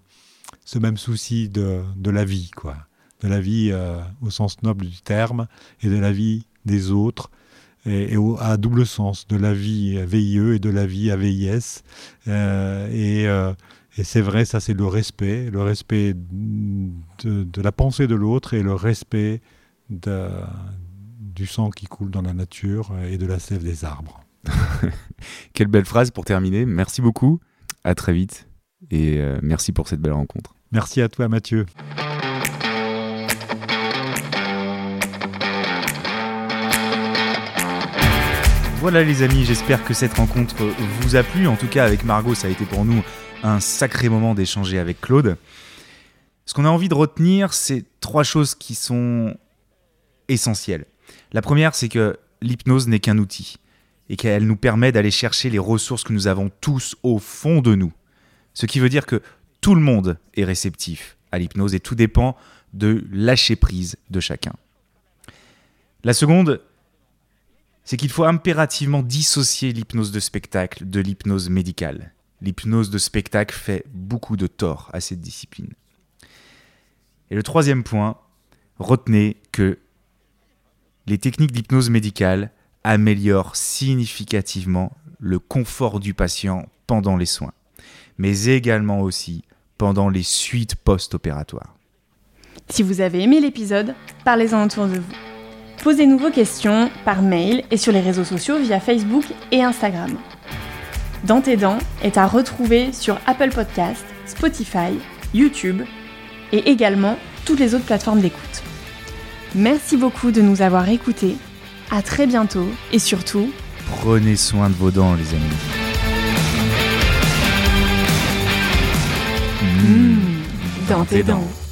ce même souci de, de, la vie, quoi. De la vie au sens noble du terme et de la vie des autres. Et, à double sens, de la vie VIE et de la vie AVIS. et, et c'est vrai, ça c'est le respect, le respect de, la pensée de l'autre et le respect du sang qui coule dans la nature et de la sève des arbres. Quelle belle phrase pour terminer. Merci beaucoup. À très vite. Et euh, merci pour cette belle rencontre. Merci à toi, Mathieu. Voilà les amis, j'espère que cette rencontre vous a plu. En tout cas, avec Margot, ça a été pour nous un sacré moment d'échanger avec Claude. Ce qu'on a envie de retenir, c'est trois choses qui sont essentielles. La première, c'est que l'hypnose n'est qu'un outil et qu'elle nous permet d'aller chercher les ressources que nous avons tous au fond de nous. Ce qui veut dire que tout le monde est réceptif à l'hypnose et tout dépend de lâcher prise de chacun. La seconde, c'est qu'il faut impérativement dissocier l'hypnose de spectacle de l'hypnose médicale. L'hypnose de spectacle fait beaucoup de tort à cette discipline. Et le troisième point, retenez que les techniques d'hypnose médicale améliore significativement le confort du patient pendant les soins, mais également aussi pendant les suites post-opératoires. Si vous avez aimé l'épisode, parlez-en autour de vous. Posez-nous vos questions par mail et sur les réseaux sociaux via Facebook et Instagram. Dans tes dents est à retrouver sur Apple Podcast, Spotify, YouTube et également toutes les autres plateformes d'écoute. Merci beaucoup de nous avoir écoutés à très bientôt et surtout, prenez soin de vos dents, les amis. Dans tes dents.